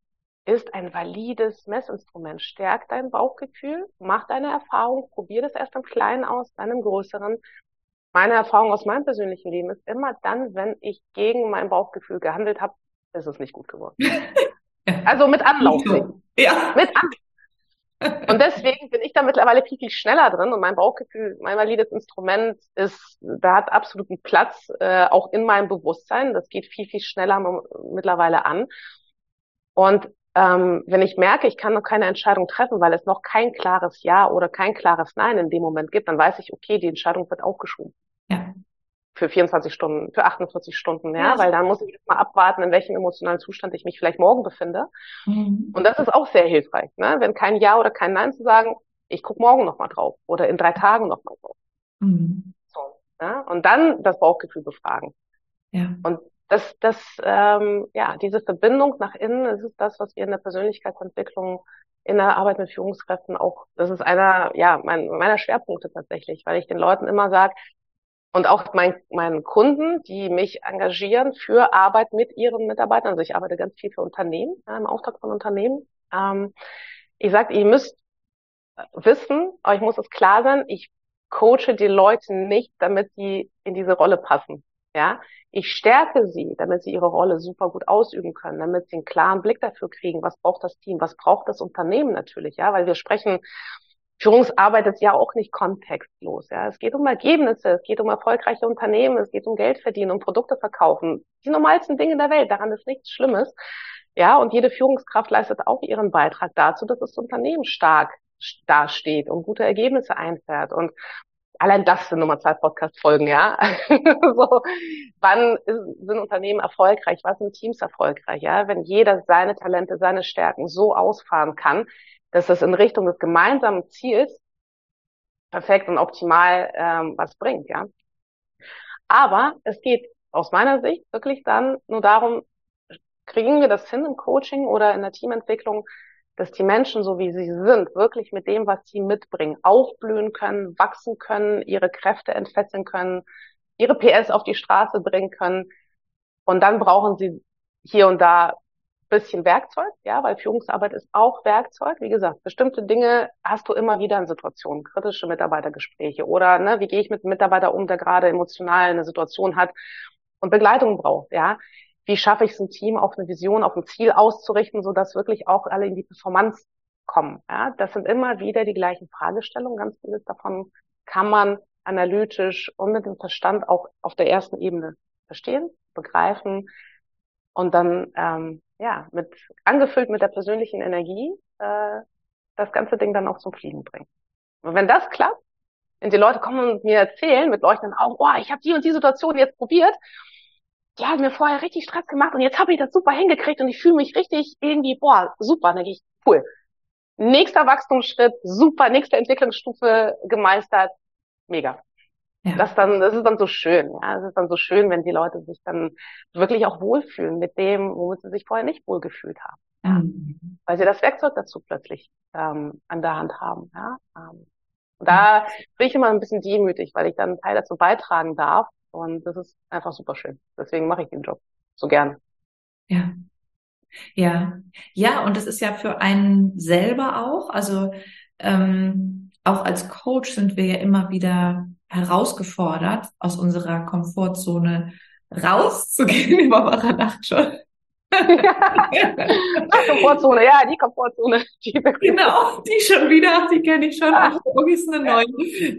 ist ein valides Messinstrument. Stärk dein Bauchgefühl, mach deine Erfahrung, probier das erst im Kleinen aus, dann im Größeren. Meine Erfahrung aus meinem persönlichen Leben ist immer dann, wenn ich gegen mein Bauchgefühl gehandelt habe, ist es nicht gut geworden. Also mit Anlauf. Ja. Mit Anlauf. Und deswegen bin ich da mittlerweile viel, viel schneller drin und mein Bauchgefühl, mein valides Instrument ist, da hat absoluten Platz, äh, auch in meinem Bewusstsein. Das geht viel, viel schneller mittlerweile an. Und ähm, wenn ich merke, ich kann noch keine Entscheidung treffen, weil es noch kein klares Ja oder kein klares Nein in dem Moment gibt, dann weiß ich, okay, die Entscheidung wird aufgeschoben. Ja. Für 24 Stunden, für 48 Stunden, ja, ja. weil dann muss ich jetzt mal abwarten, in welchem emotionalen Zustand ich mich vielleicht morgen befinde. Mhm. Und das ist auch sehr hilfreich, ne? wenn kein Ja oder kein Nein zu sagen, ich guck morgen nochmal drauf oder in drei Tagen nochmal drauf. Mhm. So, ja? Und dann das Bauchgefühl befragen. Ja. Und das, das, ähm, ja, diese Verbindung nach innen, das ist das, was wir in der Persönlichkeitsentwicklung in der Arbeit mit Führungskräften auch, das ist einer, ja, mein, meiner Schwerpunkte tatsächlich, weil ich den Leuten immer sage, und auch mein, meinen Kunden, die mich engagieren für Arbeit mit ihren Mitarbeitern, also ich arbeite ganz viel für Unternehmen, ja, im Auftrag von Unternehmen. Ähm, ich sage, ihr müsst wissen, euch muss es klar sein, ich coache die Leute nicht, damit sie in diese Rolle passen. Ja, ich stärke sie, damit sie ihre Rolle super gut ausüben können, damit sie einen klaren Blick dafür kriegen, was braucht das Team, was braucht das Unternehmen natürlich, ja, weil wir sprechen, Führungsarbeit ist ja auch nicht kontextlos, ja. Es geht um Ergebnisse, es geht um erfolgreiche Unternehmen, es geht um Geld verdienen, um Produkte verkaufen. Die normalsten Dinge der Welt, daran ist nichts Schlimmes. Ja, und jede Führungskraft leistet auch ihren Beitrag dazu, dass das Unternehmen stark dasteht und gute Ergebnisse einfährt. Und allein das sind Nummer zwei Podcast-Folgen, ja. so, wann sind Unternehmen erfolgreich? Was sind Teams erfolgreich? Ja, wenn jeder seine Talente, seine Stärken so ausfahren kann, dass das in Richtung des gemeinsamen Ziels perfekt und optimal ähm, was bringt, ja. Aber es geht aus meiner Sicht wirklich dann nur darum, kriegen wir das hin im Coaching oder in der Teamentwicklung, dass die Menschen, so wie sie sind, wirklich mit dem, was sie mitbringen, aufblühen können, wachsen können, ihre Kräfte entfesseln können, ihre PS auf die Straße bringen können. Und dann brauchen sie hier und da bisschen Werkzeug, ja, weil Führungsarbeit ist auch Werkzeug. Wie gesagt, bestimmte Dinge hast du immer wieder in Situationen, kritische Mitarbeitergespräche oder ne, wie gehe ich mit einem Mitarbeiter um, der gerade emotional eine Situation hat und Begleitung braucht, ja wie schaffe ich es, ein Team auf eine Vision, auf ein Ziel auszurichten, so dass wirklich auch alle in die Performance kommen. Ja, das sind immer wieder die gleichen Fragestellungen. Ganz vieles davon kann man analytisch und mit dem Verstand auch auf der ersten Ebene verstehen, begreifen und dann ähm, ja mit angefüllt mit der persönlichen Energie äh, das ganze Ding dann auch zum Fliegen bringen. Und wenn das klappt, wenn die Leute kommen und mir erzählen mit leuchtenden Augen, oh, ich habe die und die Situation jetzt probiert die hat mir vorher richtig Stress gemacht und jetzt habe ich das super hingekriegt und ich fühle mich richtig irgendwie, boah, super, dann denke ich, cool. Nächster Wachstumsschritt, super, nächste Entwicklungsstufe gemeistert, mega. Ja. Das dann, das ist dann so schön, ja. Es ist dann so schön, wenn die Leute sich dann wirklich auch wohlfühlen mit dem, womit sie sich vorher nicht wohlgefühlt haben. Ja. Mhm. Weil sie das Werkzeug dazu plötzlich ähm, an der Hand haben. Ja. Ähm, und da bin ich immer ein bisschen demütig, weil ich dann einen Teil dazu beitragen darf, und das ist einfach super schön. Deswegen mache ich den Job so gern. Ja. Ja. Ja, und das ist ja für einen selber auch. Also ähm, auch als Coach sind wir ja immer wieder herausgefordert, aus unserer Komfortzone rauszugehen. Die Barbara lacht schon. Komfortzone, ja, die Komfortzone. Die genau, die schon wieder, die kenne ich schon. Ach, ist eine neue.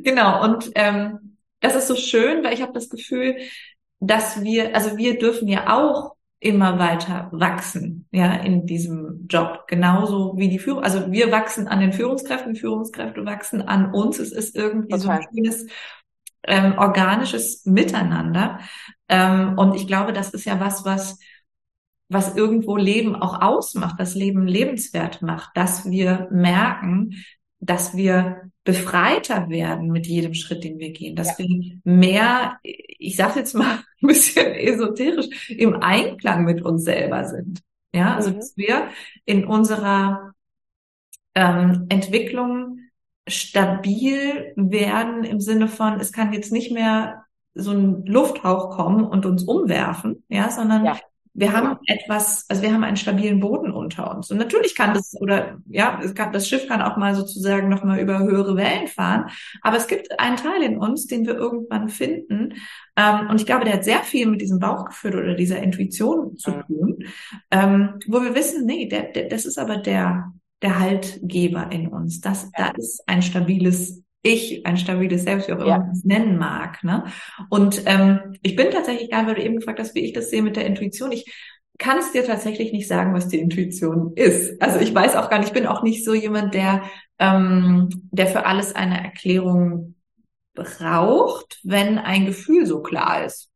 Genau, und ähm, das ist so schön, weil ich habe das Gefühl, dass wir, also wir dürfen ja auch immer weiter wachsen, ja, in diesem Job. Genauso wie die Führung, also wir wachsen an den Führungskräften, Führungskräfte wachsen an uns. Es ist irgendwie Total. so ein schönes, ähm, organisches Miteinander. Ähm, und ich glaube, das ist ja was, was, was irgendwo Leben auch ausmacht, was Leben lebenswert macht, dass wir merken, dass wir befreiter werden mit jedem Schritt, den wir gehen, dass ja. wir mehr, ich sage jetzt mal ein bisschen esoterisch, im Einklang mit uns selber sind. Ja, also mhm. dass wir in unserer ähm, Entwicklung stabil werden im Sinne von, es kann jetzt nicht mehr so ein Lufthauch kommen und uns umwerfen, ja, sondern ja. Wir haben etwas, also wir haben einen stabilen Boden unter uns. Und natürlich kann das, oder ja, kann, das Schiff kann auch mal sozusagen nochmal über höhere Wellen fahren. Aber es gibt einen Teil in uns, den wir irgendwann finden. Ähm, und ich glaube, der hat sehr viel mit diesem Bauchgefühl oder dieser Intuition zu tun, ähm, wo wir wissen, nee, der, der, das ist aber der, der Haltgeber in uns. Das, da ist ein stabiles ich, ein stabiles Selbst, wie auch immer ja. man es nennen mag. Ne? Und ähm, ich bin tatsächlich, weil du eben gefragt hast, wie ich das sehe mit der Intuition. Ich kann es dir tatsächlich nicht sagen, was die Intuition ist. Also ich weiß auch gar nicht, ich bin auch nicht so jemand, der, ähm, der für alles eine Erklärung braucht, wenn ein Gefühl so klar ist.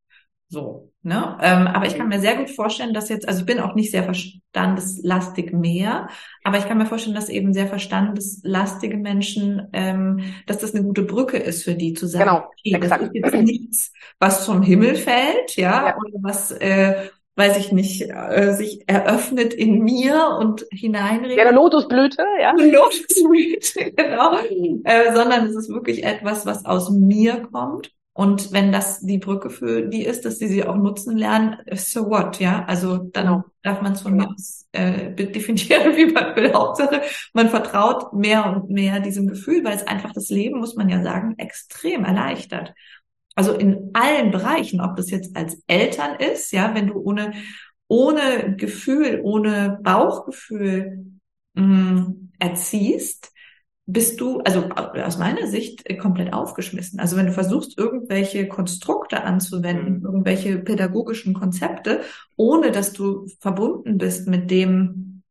So, ne? Ähm, aber ich kann mir sehr gut vorstellen, dass jetzt, also ich bin auch nicht sehr verstandeslastig mehr, aber ich kann mir vorstellen, dass eben sehr verstandeslastige Menschen, ähm, dass das eine gute Brücke ist für die zu sagen, genau, okay, exakt. das ist jetzt nichts, was vom Himmel fällt, ja, ja. oder was äh, weiß ich nicht, äh, sich eröffnet in mir und hineinredet. Ja, eine Lotusblüte, ja. Eine Lotusblüte, genau. Äh, sondern es ist wirklich etwas, was aus mir kommt. Und wenn das die Brücke für die ist, dass sie sie auch nutzen lernen, so what, ja? Also dann genau. darf man es von mir aus äh, definieren, wie man will. Hauptsache, man vertraut mehr und mehr diesem Gefühl, weil es einfach das Leben, muss man ja sagen, extrem erleichtert. Also in allen Bereichen, ob das jetzt als Eltern ist, ja, wenn du ohne, ohne Gefühl, ohne Bauchgefühl mh, mm, erziehst, bist du, also aus meiner Sicht, äh, komplett aufgeschmissen. Also wenn du versuchst, irgendwelche Konstrukte anzuwenden, mhm. irgendwelche pädagogischen Konzepte, ohne dass du verbunden bist mit dem,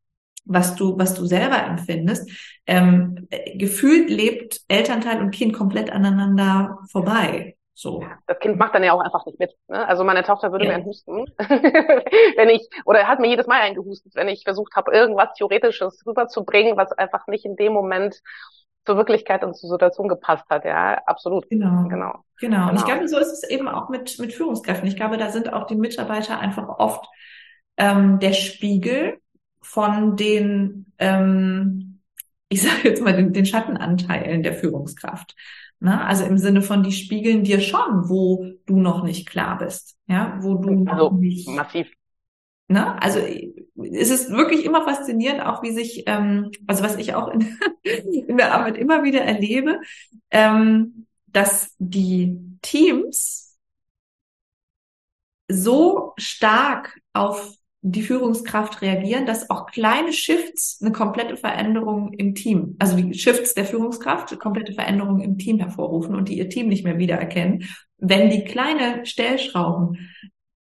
was du, was du selber empfindest, ähm, äh, gefühlt lebt Elternteil und Kind komplett aneinander vorbei. So. Das Kind macht dann ja auch einfach nicht mit. Ne? Also meine Tochter würde ja. mir husten, wenn ich, oder hat mir jedes Mal eingehustet, wenn ich versucht habe, irgendwas Theoretisches rüberzubringen, was einfach nicht in dem Moment zur Wirklichkeit und zur Situation gepasst hat. Ja, absolut. Genau. Genau. genau. Und ich genau. glaube, so ist es eben auch mit, mit Führungskräften. Ich glaube, da sind auch die Mitarbeiter einfach oft ähm, der Spiegel von den, ähm, ich sage jetzt mal, den, den Schattenanteilen der Führungskraft. Ne? Also im Sinne von, die spiegeln dir schon, wo du noch nicht klar bist. Ja, wo du also, noch nicht. Massiv. Ne? Also es ist wirklich immer faszinierend, auch wie sich, ähm, also was ich auch in, in der Arbeit immer wieder erlebe, ähm, dass die Teams so stark auf die Führungskraft reagieren, dass auch kleine Shifts eine komplette Veränderung im Team, also die Shifts der Führungskraft, eine komplette Veränderung im Team hervorrufen und die ihr Team nicht mehr wiedererkennen, wenn die kleine Stellschrauben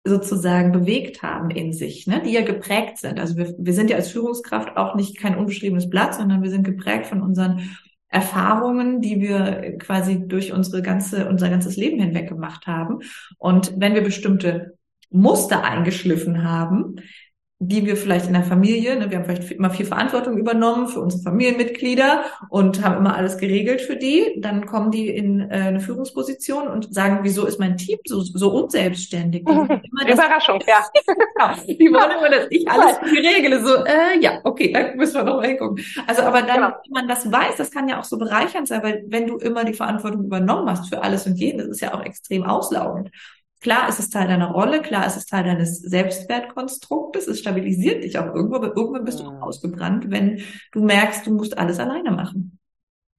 sozusagen bewegt haben in sich, ne, die ja geprägt sind. Also wir, wir sind ja als Führungskraft auch nicht kein unbeschriebenes Blatt, sondern wir sind geprägt von unseren Erfahrungen, die wir quasi durch unsere ganze, unser ganzes Leben hinweg gemacht haben. Und wenn wir bestimmte Muster eingeschliffen haben, die wir vielleicht in der Familie, ne, wir haben vielleicht immer viel Verantwortung übernommen für unsere Familienmitglieder und haben immer alles geregelt für die. Dann kommen die in äh, eine Führungsposition und sagen, wieso ist mein Team so, so unselbstständig? Die das, Überraschung, ja. genau. Die wollen immer, dass ich alles regle. So, äh, ja, okay, da müssen wir noch mal hingucken. Also, aber dann, genau. wenn man das weiß, das kann ja auch so bereichernd sein, weil wenn du immer die Verantwortung übernommen hast für alles und jeden, das ist ja auch extrem auslaugend. Klar ist es Teil deiner Rolle, klar ist es Teil deines Selbstwertkonstruktes, es stabilisiert dich auch irgendwo, aber irgendwann bist du auch ausgebrannt, wenn du merkst, du musst alles alleine machen.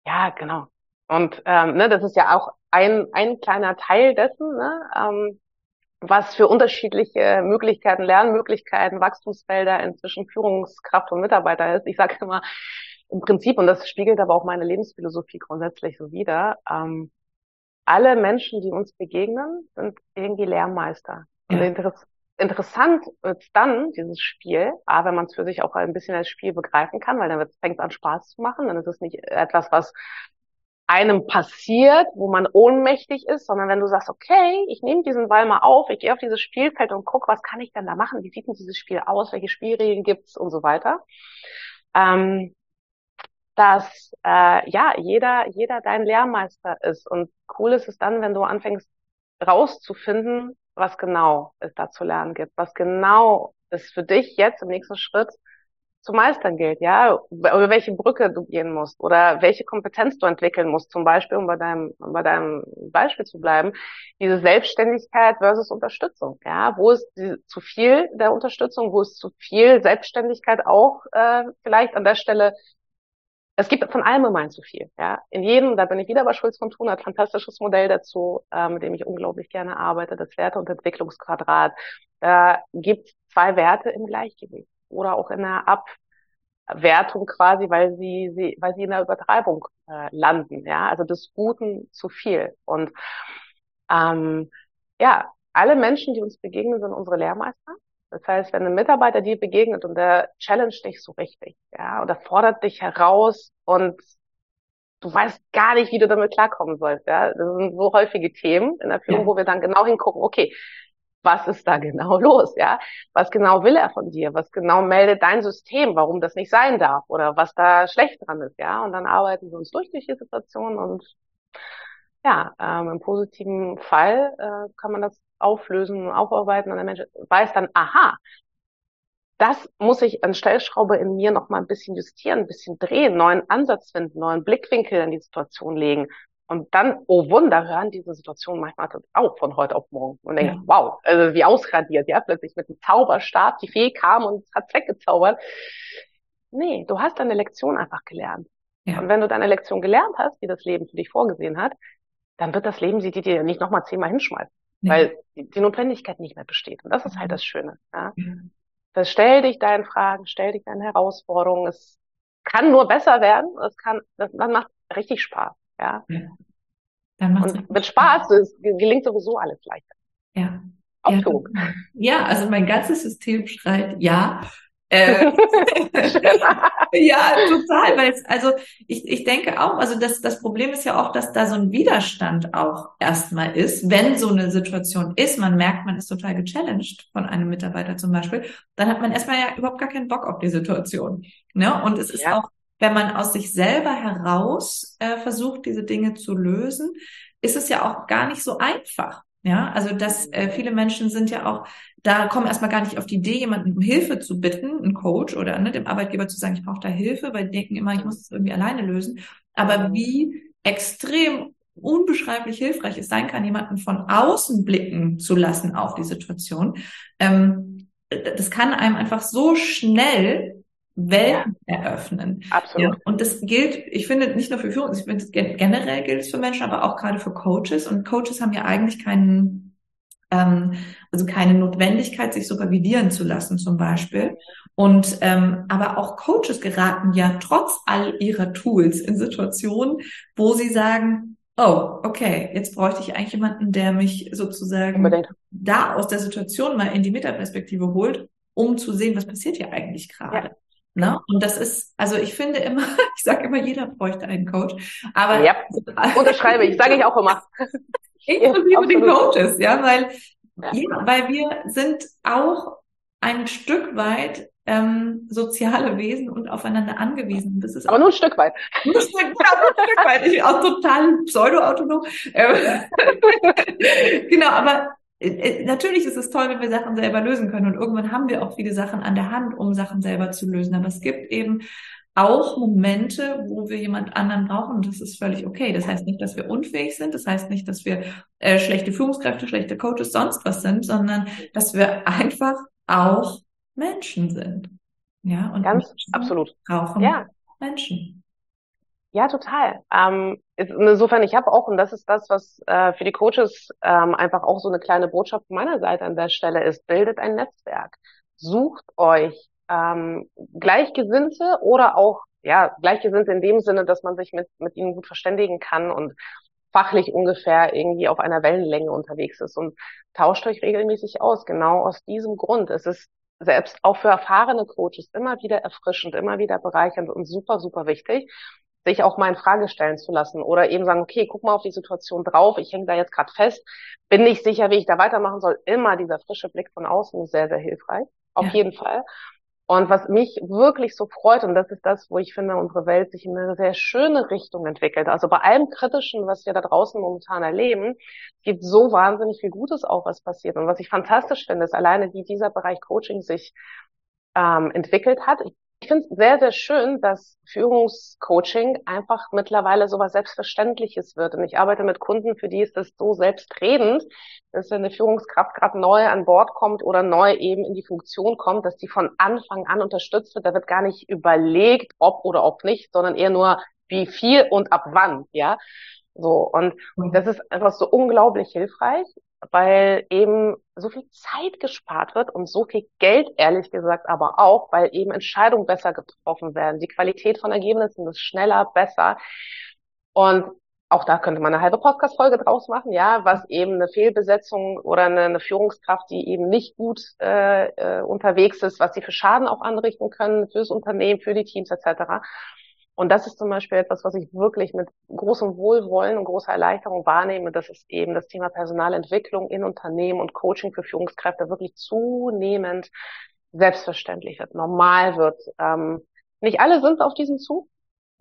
Ja, genau. Und ähm, ne, das ist ja auch ein, ein kleiner Teil dessen, ne, ähm, was für unterschiedliche Möglichkeiten, Lernmöglichkeiten, Wachstumsfelder inzwischen Führungskraft und Mitarbeiter ist. Ich sage immer, im Prinzip, und das spiegelt aber auch meine Lebensphilosophie grundsätzlich so wider, ähm, alle Menschen, die uns begegnen, sind irgendwie Lehrmeister. Ja. Und inter interessant wird dann dieses Spiel, A, wenn man es für sich auch ein bisschen als Spiel begreifen kann, weil dann fängt es an Spaß zu machen, dann ist es nicht etwas, was einem passiert, wo man ohnmächtig ist, sondern wenn du sagst, okay, ich nehme diesen Ball mal auf, ich gehe auf dieses Spielfeld und guck, was kann ich denn da machen, wie sieht denn dieses Spiel aus, welche Spielregeln gibt's und so weiter. Ähm, dass äh, ja jeder jeder dein Lehrmeister ist. Und cool ist es dann, wenn du anfängst rauszufinden, was genau es da zu lernen gibt, was genau es für dich jetzt im nächsten Schritt zu meistern gilt, ja, über welche Brücke du gehen musst oder welche Kompetenz du entwickeln musst, zum Beispiel, um bei deinem, um bei deinem Beispiel zu bleiben, diese Selbstständigkeit versus Unterstützung, ja, wo ist die, zu viel der Unterstützung, wo ist zu viel Selbstständigkeit auch äh, vielleicht an der Stelle es gibt von allem immer ein zu viel. Ja, in jedem, da bin ich wieder bei Schulz von Thun, ein fantastisches Modell dazu, äh, mit dem ich unglaublich gerne arbeite, das Werte- und Entwicklungsquadrat. Da gibt zwei Werte im Gleichgewicht oder auch in einer Ab Wertung quasi, weil sie, sie, weil sie in der Übertreibung äh, landen, ja, also des Guten zu viel. Und ähm, ja, alle Menschen, die uns begegnen, sind unsere Lehrmeister. Das heißt, wenn ein Mitarbeiter dir begegnet und der challenge dich so richtig, ja, oder fordert dich heraus und du weißt gar nicht, wie du damit klarkommen sollst, ja. Das sind so häufige Themen in der Führung, ja. wo wir dann genau hingucken, okay, was ist da genau los, ja? Was genau will er von dir? Was genau meldet dein System, warum das nicht sein darf oder was da schlecht dran ist, ja? Und dann arbeiten wir uns durch durch die Situation und ja, ähm, im positiven Fall äh, kann man das auflösen, aufarbeiten und der Mensch weiß dann, aha, das muss ich an Stellschraube in mir noch mal ein bisschen justieren, ein bisschen drehen, neuen Ansatz finden, neuen Blickwinkel in die Situation legen. Und dann, oh Wunder, hören diese Situationen manchmal auch von heute auf morgen und denken, ja. wow, also wie ausradiert, ja, plötzlich mit einem Zauberstab, die Fee kam und hat weggezaubert. Nee, du hast deine Lektion einfach gelernt. Ja. Und wenn du deine Lektion gelernt hast, die das Leben für dich vorgesehen hat, dann wird das Leben sie dir nicht nochmal zehnmal hinschmeißen, ja. weil die, Notwendigkeit nicht mehr besteht. Und das ist halt das Schöne. Ja? Das stell dich deinen Fragen, stell dich deinen Herausforderungen. Es kann nur besser werden. Es kann, das, dann macht richtig Spaß. Ja. ja. Dann macht's Und mit Spaß, Spaß. Es gelingt sowieso alles leichter. Ja. Ja, ja, also mein ganzes System schreit ja. Äh, ja, total, weil es, also ich, ich denke auch, also das, das Problem ist ja auch, dass da so ein Widerstand auch erstmal ist, wenn so eine Situation ist, man merkt, man ist total gechallenged von einem Mitarbeiter zum Beispiel, dann hat man erstmal ja überhaupt gar keinen Bock auf die Situation. Ne? Und es ist ja. auch wenn man aus sich selber heraus äh, versucht, diese Dinge zu lösen, ist es ja auch gar nicht so einfach. Ja, also dass äh, viele Menschen sind ja auch, da kommen erstmal gar nicht auf die Idee, jemanden um Hilfe zu bitten, einen Coach oder ne, dem Arbeitgeber zu sagen, ich brauche da Hilfe, weil die denken immer, ich muss das irgendwie alleine lösen. Aber wie extrem unbeschreiblich hilfreich es sein kann, jemanden von außen blicken zu lassen auf die Situation, ähm, das kann einem einfach so schnell Welten ja. eröffnen. Absolut. Ja, und das gilt, ich finde, nicht nur für Führung, ich finde, generell gilt es für Menschen, aber auch gerade für Coaches. Und Coaches haben ja eigentlich keinen, ähm, also keine Notwendigkeit, sich supervidieren zu lassen, zum Beispiel. Und ähm, aber auch Coaches geraten ja trotz all ihrer Tools in Situationen, wo sie sagen, oh, okay, jetzt bräuchte ich eigentlich jemanden, der mich sozusagen Unbedingt. da aus der Situation mal in die Metaperspektive holt, um zu sehen, was passiert hier eigentlich gerade. Ja. Ne? Und das ist, also ich finde immer, ich sage immer, jeder bräuchte einen Coach. Aber ja, unterschreibe ich, sage ich auch immer. Inklusive den Coaches, ja, weil, ja. ja. weil wir sind auch ein Stück weit ähm, soziale Wesen und aufeinander angewiesen. Das ist aber nur ein Stück weit. Nur ein Stück, genau, ein Stück weit. Ich bin auch total pseudo-autonom. Ähm, genau, aber natürlich ist es toll, wenn wir Sachen selber lösen können und irgendwann haben wir auch viele Sachen an der Hand, um Sachen selber zu lösen. Aber es gibt eben auch Momente, wo wir jemand anderen brauchen und das ist völlig okay. Das heißt nicht, dass wir unfähig sind, das heißt nicht, dass wir äh, schlechte Führungskräfte, schlechte Coaches, sonst was sind, sondern dass wir einfach auch Menschen sind. Ja, und ganz Menschen absolut brauchen ja. Menschen. Ja, total. Ähm, insofern, ich habe auch, und das ist das, was äh, für die Coaches ähm, einfach auch so eine kleine Botschaft meiner Seite an der Stelle ist, bildet ein Netzwerk. Sucht euch ähm, Gleichgesinnte oder auch, ja, Gleichgesinnte in dem Sinne, dass man sich mit, mit ihnen gut verständigen kann und fachlich ungefähr irgendwie auf einer Wellenlänge unterwegs ist und tauscht euch regelmäßig aus, genau aus diesem Grund. Es ist selbst auch für erfahrene Coaches immer wieder erfrischend, immer wieder bereichernd und super, super wichtig sich auch mal in Frage stellen zu lassen oder eben sagen, okay, guck mal auf die Situation drauf, ich hänge da jetzt gerade fest, bin nicht sicher, wie ich da weitermachen soll. Immer dieser frische Blick von außen ist sehr, sehr hilfreich. Auf ja. jeden Fall. Und was mich wirklich so freut, und das ist das, wo ich finde, unsere Welt sich in eine sehr schöne Richtung entwickelt. Also bei allem Kritischen, was wir da draußen momentan erleben, gibt so wahnsinnig viel Gutes auch, was passiert. Und was ich fantastisch finde, ist alleine, wie dieser Bereich Coaching sich ähm, entwickelt hat. Ich ich finde es sehr, sehr schön, dass Führungscoaching einfach mittlerweile so was Selbstverständliches wird. Und ich arbeite mit Kunden, für die ist das so selbstredend, dass wenn eine Führungskraft gerade neu an Bord kommt oder neu eben in die Funktion kommt, dass die von Anfang an unterstützt wird. Da wird gar nicht überlegt, ob oder ob nicht, sondern eher nur wie viel und ab wann, ja. So. Und das ist einfach so unglaublich hilfreich. Weil eben so viel Zeit gespart wird und so viel Geld, ehrlich gesagt, aber auch, weil eben Entscheidungen besser getroffen werden. Die Qualität von Ergebnissen ist schneller, besser. Und auch da könnte man eine halbe Podcast-Folge draus machen, ja, was eben eine Fehlbesetzung oder eine, eine Führungskraft, die eben nicht gut äh, äh, unterwegs ist, was sie für Schaden auch anrichten können fürs Unternehmen, für die Teams etc. Und das ist zum Beispiel etwas, was ich wirklich mit großem Wohlwollen und großer Erleichterung wahrnehme. Das ist eben das Thema Personalentwicklung in Unternehmen und Coaching für Führungskräfte wirklich zunehmend selbstverständlich wird, normal wird. Ähm, nicht alle sind auf diesem Zug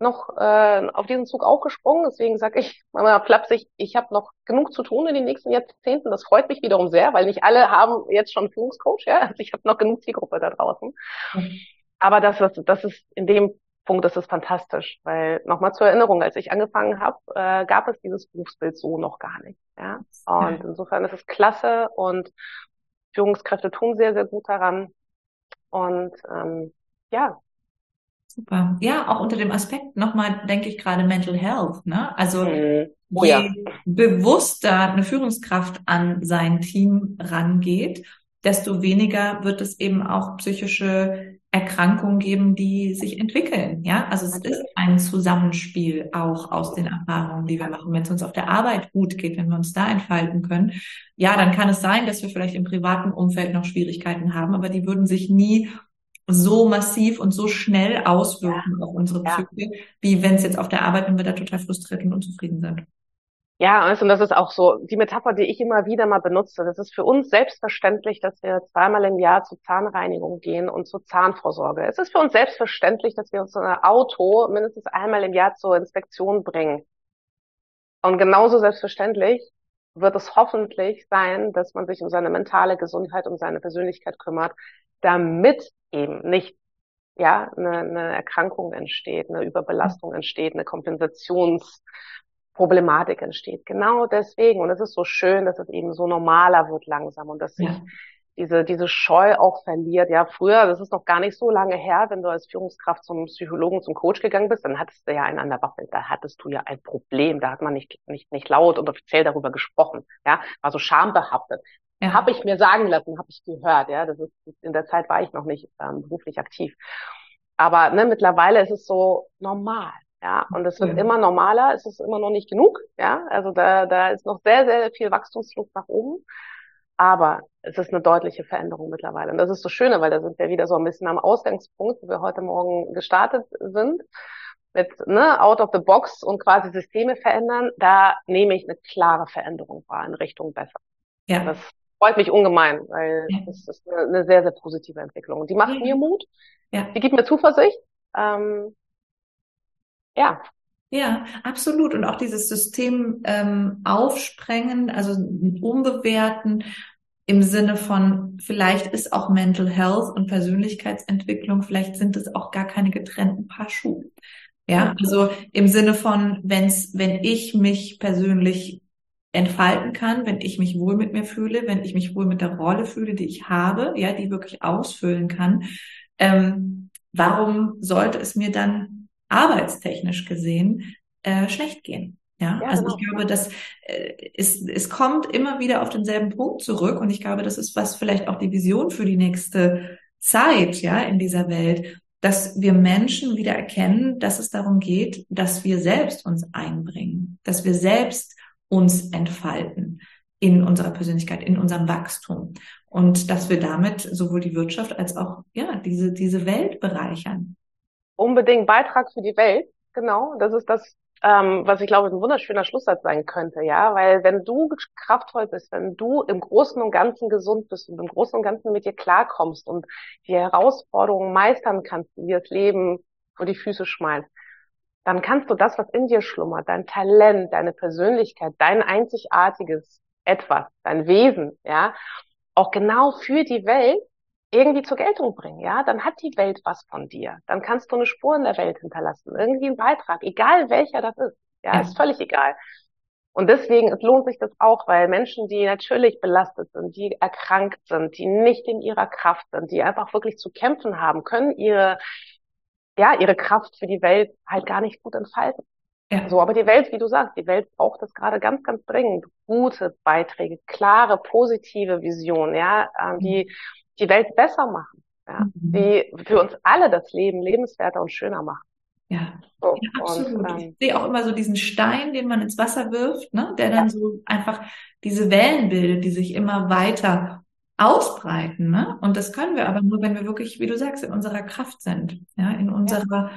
noch äh, auf diesen Zug aufgesprungen. Deswegen sage ich mal flapsig, ich habe noch genug zu tun in den nächsten Jahrzehnten. Das freut mich wiederum sehr, weil nicht alle haben jetzt schon Führungscoach. Ja? Also ich habe noch genug Zielgruppe da draußen. Mhm. Aber das das ist in dem Punkt das ist fantastisch, weil nochmal zur Erinnerung, als ich angefangen habe, äh, gab es dieses Berufsbild so noch gar nicht. Ja? Und insofern ist es klasse und Führungskräfte tun sehr, sehr gut daran. Und ähm, ja. Super. Ja, auch unter dem Aspekt nochmal denke ich gerade Mental Health. Ne? Also mhm. oh, je ja. bewusster eine Führungskraft an sein Team rangeht, desto weniger wird es eben auch psychische Erkrankungen geben, die sich entwickeln. Ja, also es ist ein Zusammenspiel auch aus den Erfahrungen, die wir machen. Wenn es uns auf der Arbeit gut geht, wenn wir uns da entfalten können, ja, dann kann es sein, dass wir vielleicht im privaten Umfeld noch Schwierigkeiten haben, aber die würden sich nie so massiv und so schnell auswirken ja. auf unsere Psyche, ja. wie wenn es jetzt auf der Arbeit, wenn wir da total frustriert und unzufrieden sind. Ja, und das ist auch so die Metapher, die ich immer wieder mal benutze. Das ist für uns selbstverständlich, dass wir zweimal im Jahr zur Zahnreinigung gehen und zur Zahnvorsorge. Es ist für uns selbstverständlich, dass wir uns ein Auto mindestens einmal im Jahr zur Inspektion bringen. Und genauso selbstverständlich wird es hoffentlich sein, dass man sich um seine mentale Gesundheit, um seine Persönlichkeit kümmert, damit eben nicht ja, eine, eine Erkrankung entsteht, eine Überbelastung entsteht, eine Kompensations Problematik entsteht. Genau deswegen. Und es ist so schön, dass es eben so normaler wird langsam und dass sich ja. diese, diese Scheu auch verliert. Ja, früher, das ist noch gar nicht so lange her, wenn du als Führungskraft zum Psychologen, zum Coach gegangen bist, dann hattest du ja einen an der Waffe. Da hattest du ja ein Problem. Da hat man nicht, nicht, nicht laut und offiziell darüber gesprochen. Ja, war so schambehaftet. Ja. Habe ich mir sagen lassen, habe ich gehört. Ja, das ist, in der Zeit war ich noch nicht ähm, beruflich aktiv. Aber ne, mittlerweile ist es so normal. Ja, und es wird ja. immer normaler, es ist immer noch nicht genug. Ja, also da, da ist noch sehr, sehr viel Wachstumsflucht nach oben. Aber es ist eine deutliche Veränderung mittlerweile. Und das ist so schöne, weil da sind wir wieder so ein bisschen am Ausgangspunkt, wo wir heute Morgen gestartet sind. Mit ne, out of the box und quasi Systeme verändern. Da nehme ich eine klare Veränderung wahr in Richtung besser. Ja. Das freut mich ungemein, weil ja. das ist eine, eine, sehr, sehr positive Entwicklung. Und die macht ja. mir Mut. Ja. Die gibt mir Zuversicht. Ähm, ja. Ja, absolut. Und auch dieses System ähm, aufsprengen, also umbewerten im Sinne von, vielleicht ist auch Mental Health und Persönlichkeitsentwicklung, vielleicht sind es auch gar keine getrennten Paar Schuhe. Ja, also im Sinne von, wenn's, wenn ich mich persönlich entfalten kann, wenn ich mich wohl mit mir fühle, wenn ich mich wohl mit der Rolle fühle, die ich habe, ja, die wirklich ausfüllen kann, ähm, warum sollte es mir dann arbeitstechnisch gesehen äh, schlecht gehen. Ja, ja also genau. ich glaube, dass äh, es, es kommt immer wieder auf denselben Punkt zurück und ich glaube, das ist was vielleicht auch die Vision für die nächste Zeit, ja, in dieser Welt, dass wir Menschen wieder erkennen, dass es darum geht, dass wir selbst uns einbringen, dass wir selbst uns entfalten in unserer Persönlichkeit, in unserem Wachstum und dass wir damit sowohl die Wirtschaft als auch ja diese diese Welt bereichern unbedingt Beitrag für die Welt. Genau, das ist das, ähm, was ich glaube, ein wunderschöner Schlusssatz sein könnte, ja, weil wenn du kraftvoll bist, wenn du im Großen und Ganzen gesund bist und im Großen und Ganzen mit dir klarkommst und die Herausforderungen meistern kannst, die das Leben vor die Füße schmeißt, dann kannst du das, was in dir schlummert, dein Talent, deine Persönlichkeit, dein einzigartiges etwas, dein Wesen, ja, auch genau für die Welt irgendwie zur Geltung bringen, ja, dann hat die Welt was von dir. Dann kannst du eine Spur in der Welt hinterlassen, irgendwie einen Beitrag, egal welcher das ist. Ja, ja. ist völlig egal. Und deswegen, es lohnt sich das auch, weil Menschen, die natürlich belastet sind, die erkrankt sind, die nicht in ihrer Kraft sind, die einfach wirklich zu kämpfen haben, können ihre, ja, ihre Kraft für die Welt halt gar nicht gut entfalten. Ja. So, aber die Welt, wie du sagst, die Welt braucht das gerade ganz, ganz dringend. Gute Beiträge, klare, positive Visionen, ja, äh, die mhm. Die Welt besser machen, ja, mhm. die für uns alle das Leben lebenswerter und schöner machen. Ja, so, ja absolut. Und, ähm, ich sehe auch immer so diesen Stein, den man ins Wasser wirft, ne, der dann ja. so einfach diese Wellen bildet, die sich immer weiter ausbreiten, ne? Und das können wir aber nur, wenn wir wirklich, wie du sagst, in unserer Kraft sind, ja, in unserer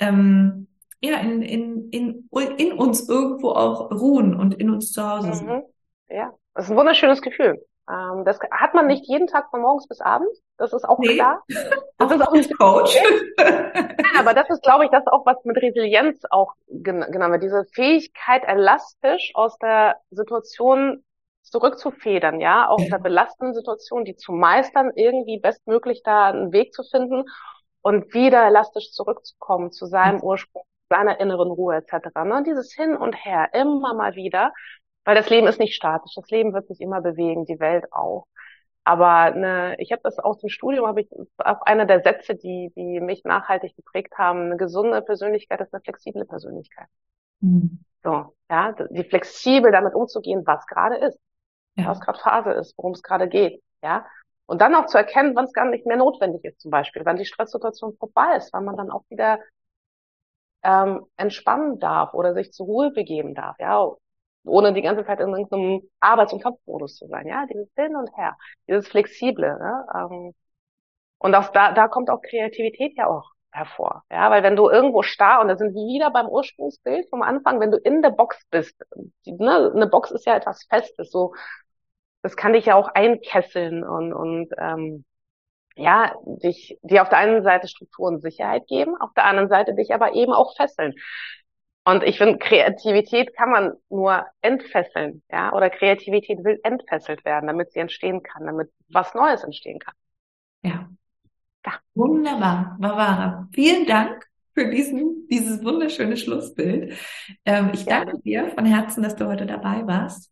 ja. ähm, ja, in, in, in, in uns irgendwo auch ruhen und in uns zu Hause sind. Mhm. Ja, das ist ein wunderschönes Gefühl. Ähm, das hat man nicht jeden Tag von morgens bis abends. Das ist auch nee. klar. Das ist auch ein Coach. aber das ist, glaube ich, das auch was mit Resilienz auch genau, diese Fähigkeit, elastisch aus der Situation zurückzufedern, ja, aus der belastenden Situation, die zu meistern, irgendwie bestmöglich da einen Weg zu finden und wieder elastisch zurückzukommen zu seinem Ursprung, seiner inneren Ruhe etc. Ne? Dieses Hin und Her immer mal wieder, weil das Leben ist nicht statisch, das Leben wird sich immer bewegen, die Welt auch. Aber ne, ich habe das aus dem Studium, habe ich auch einer der Sätze, die, die mich nachhaltig geprägt haben, eine gesunde Persönlichkeit ist eine flexible Persönlichkeit. Mhm. So, ja, die flexibel damit umzugehen, was gerade ist, ja. was gerade Phase ist, worum es gerade geht, ja. Und dann auch zu erkennen, wann es gar nicht mehr notwendig ist, zum Beispiel, wann die Stresssituation vorbei ist, wann man dann auch wieder ähm, entspannen darf oder sich zur Ruhe begeben darf, ja, ohne die ganze Zeit in irgendeinem Arbeits- und Kampfmodus zu sein, ja, dieses Hin und Her, dieses Flexible, ne? ähm, und auch da, da kommt auch Kreativität ja auch hervor, ja, weil wenn du irgendwo starr und da sind wir wieder beim Ursprungsbild vom Anfang, wenn du in der Box bist, die, ne, eine Box ist ja etwas Festes, so, das kann dich ja auch einkesseln und und ähm, ja, dich, dir auf der einen Seite Struktur und Sicherheit geben, auf der anderen Seite dich aber eben auch fesseln. Und ich finde, Kreativität kann man nur entfesseln, ja, oder Kreativität will entfesselt werden, damit sie entstehen kann, damit was Neues entstehen kann. Ja. ja. Wunderbar, Barbara. Vielen Dank für diesen, dieses wunderschöne Schlussbild. Ähm, ich Gerne. danke dir von Herzen, dass du heute dabei warst.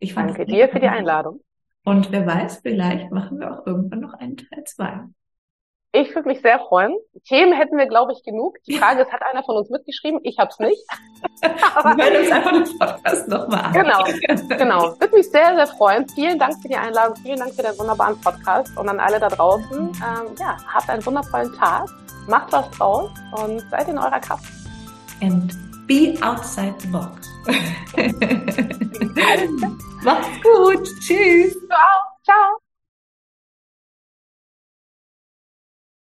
Ich danke dir für die Einladung. Und wer weiß, vielleicht machen wir auch irgendwann noch einen Teil zwei. Ich würde mich sehr freuen. Themen hätten wir, glaube ich, genug. Die Frage ist, hat einer von uns mitgeschrieben? Ich habe es nicht. Aber wir hören uns einfach den Podcast nochmal an. Genau, genau. Würde mich sehr, sehr freuen. Vielen Dank für die Einladung. Vielen Dank für den wunderbaren Podcast. Und an alle da draußen, ähm, ja, habt einen wundervollen Tag. Macht was draus und seid in eurer Kraft. And be outside the box. Macht's gut. Tschüss. Ciao. Ciao.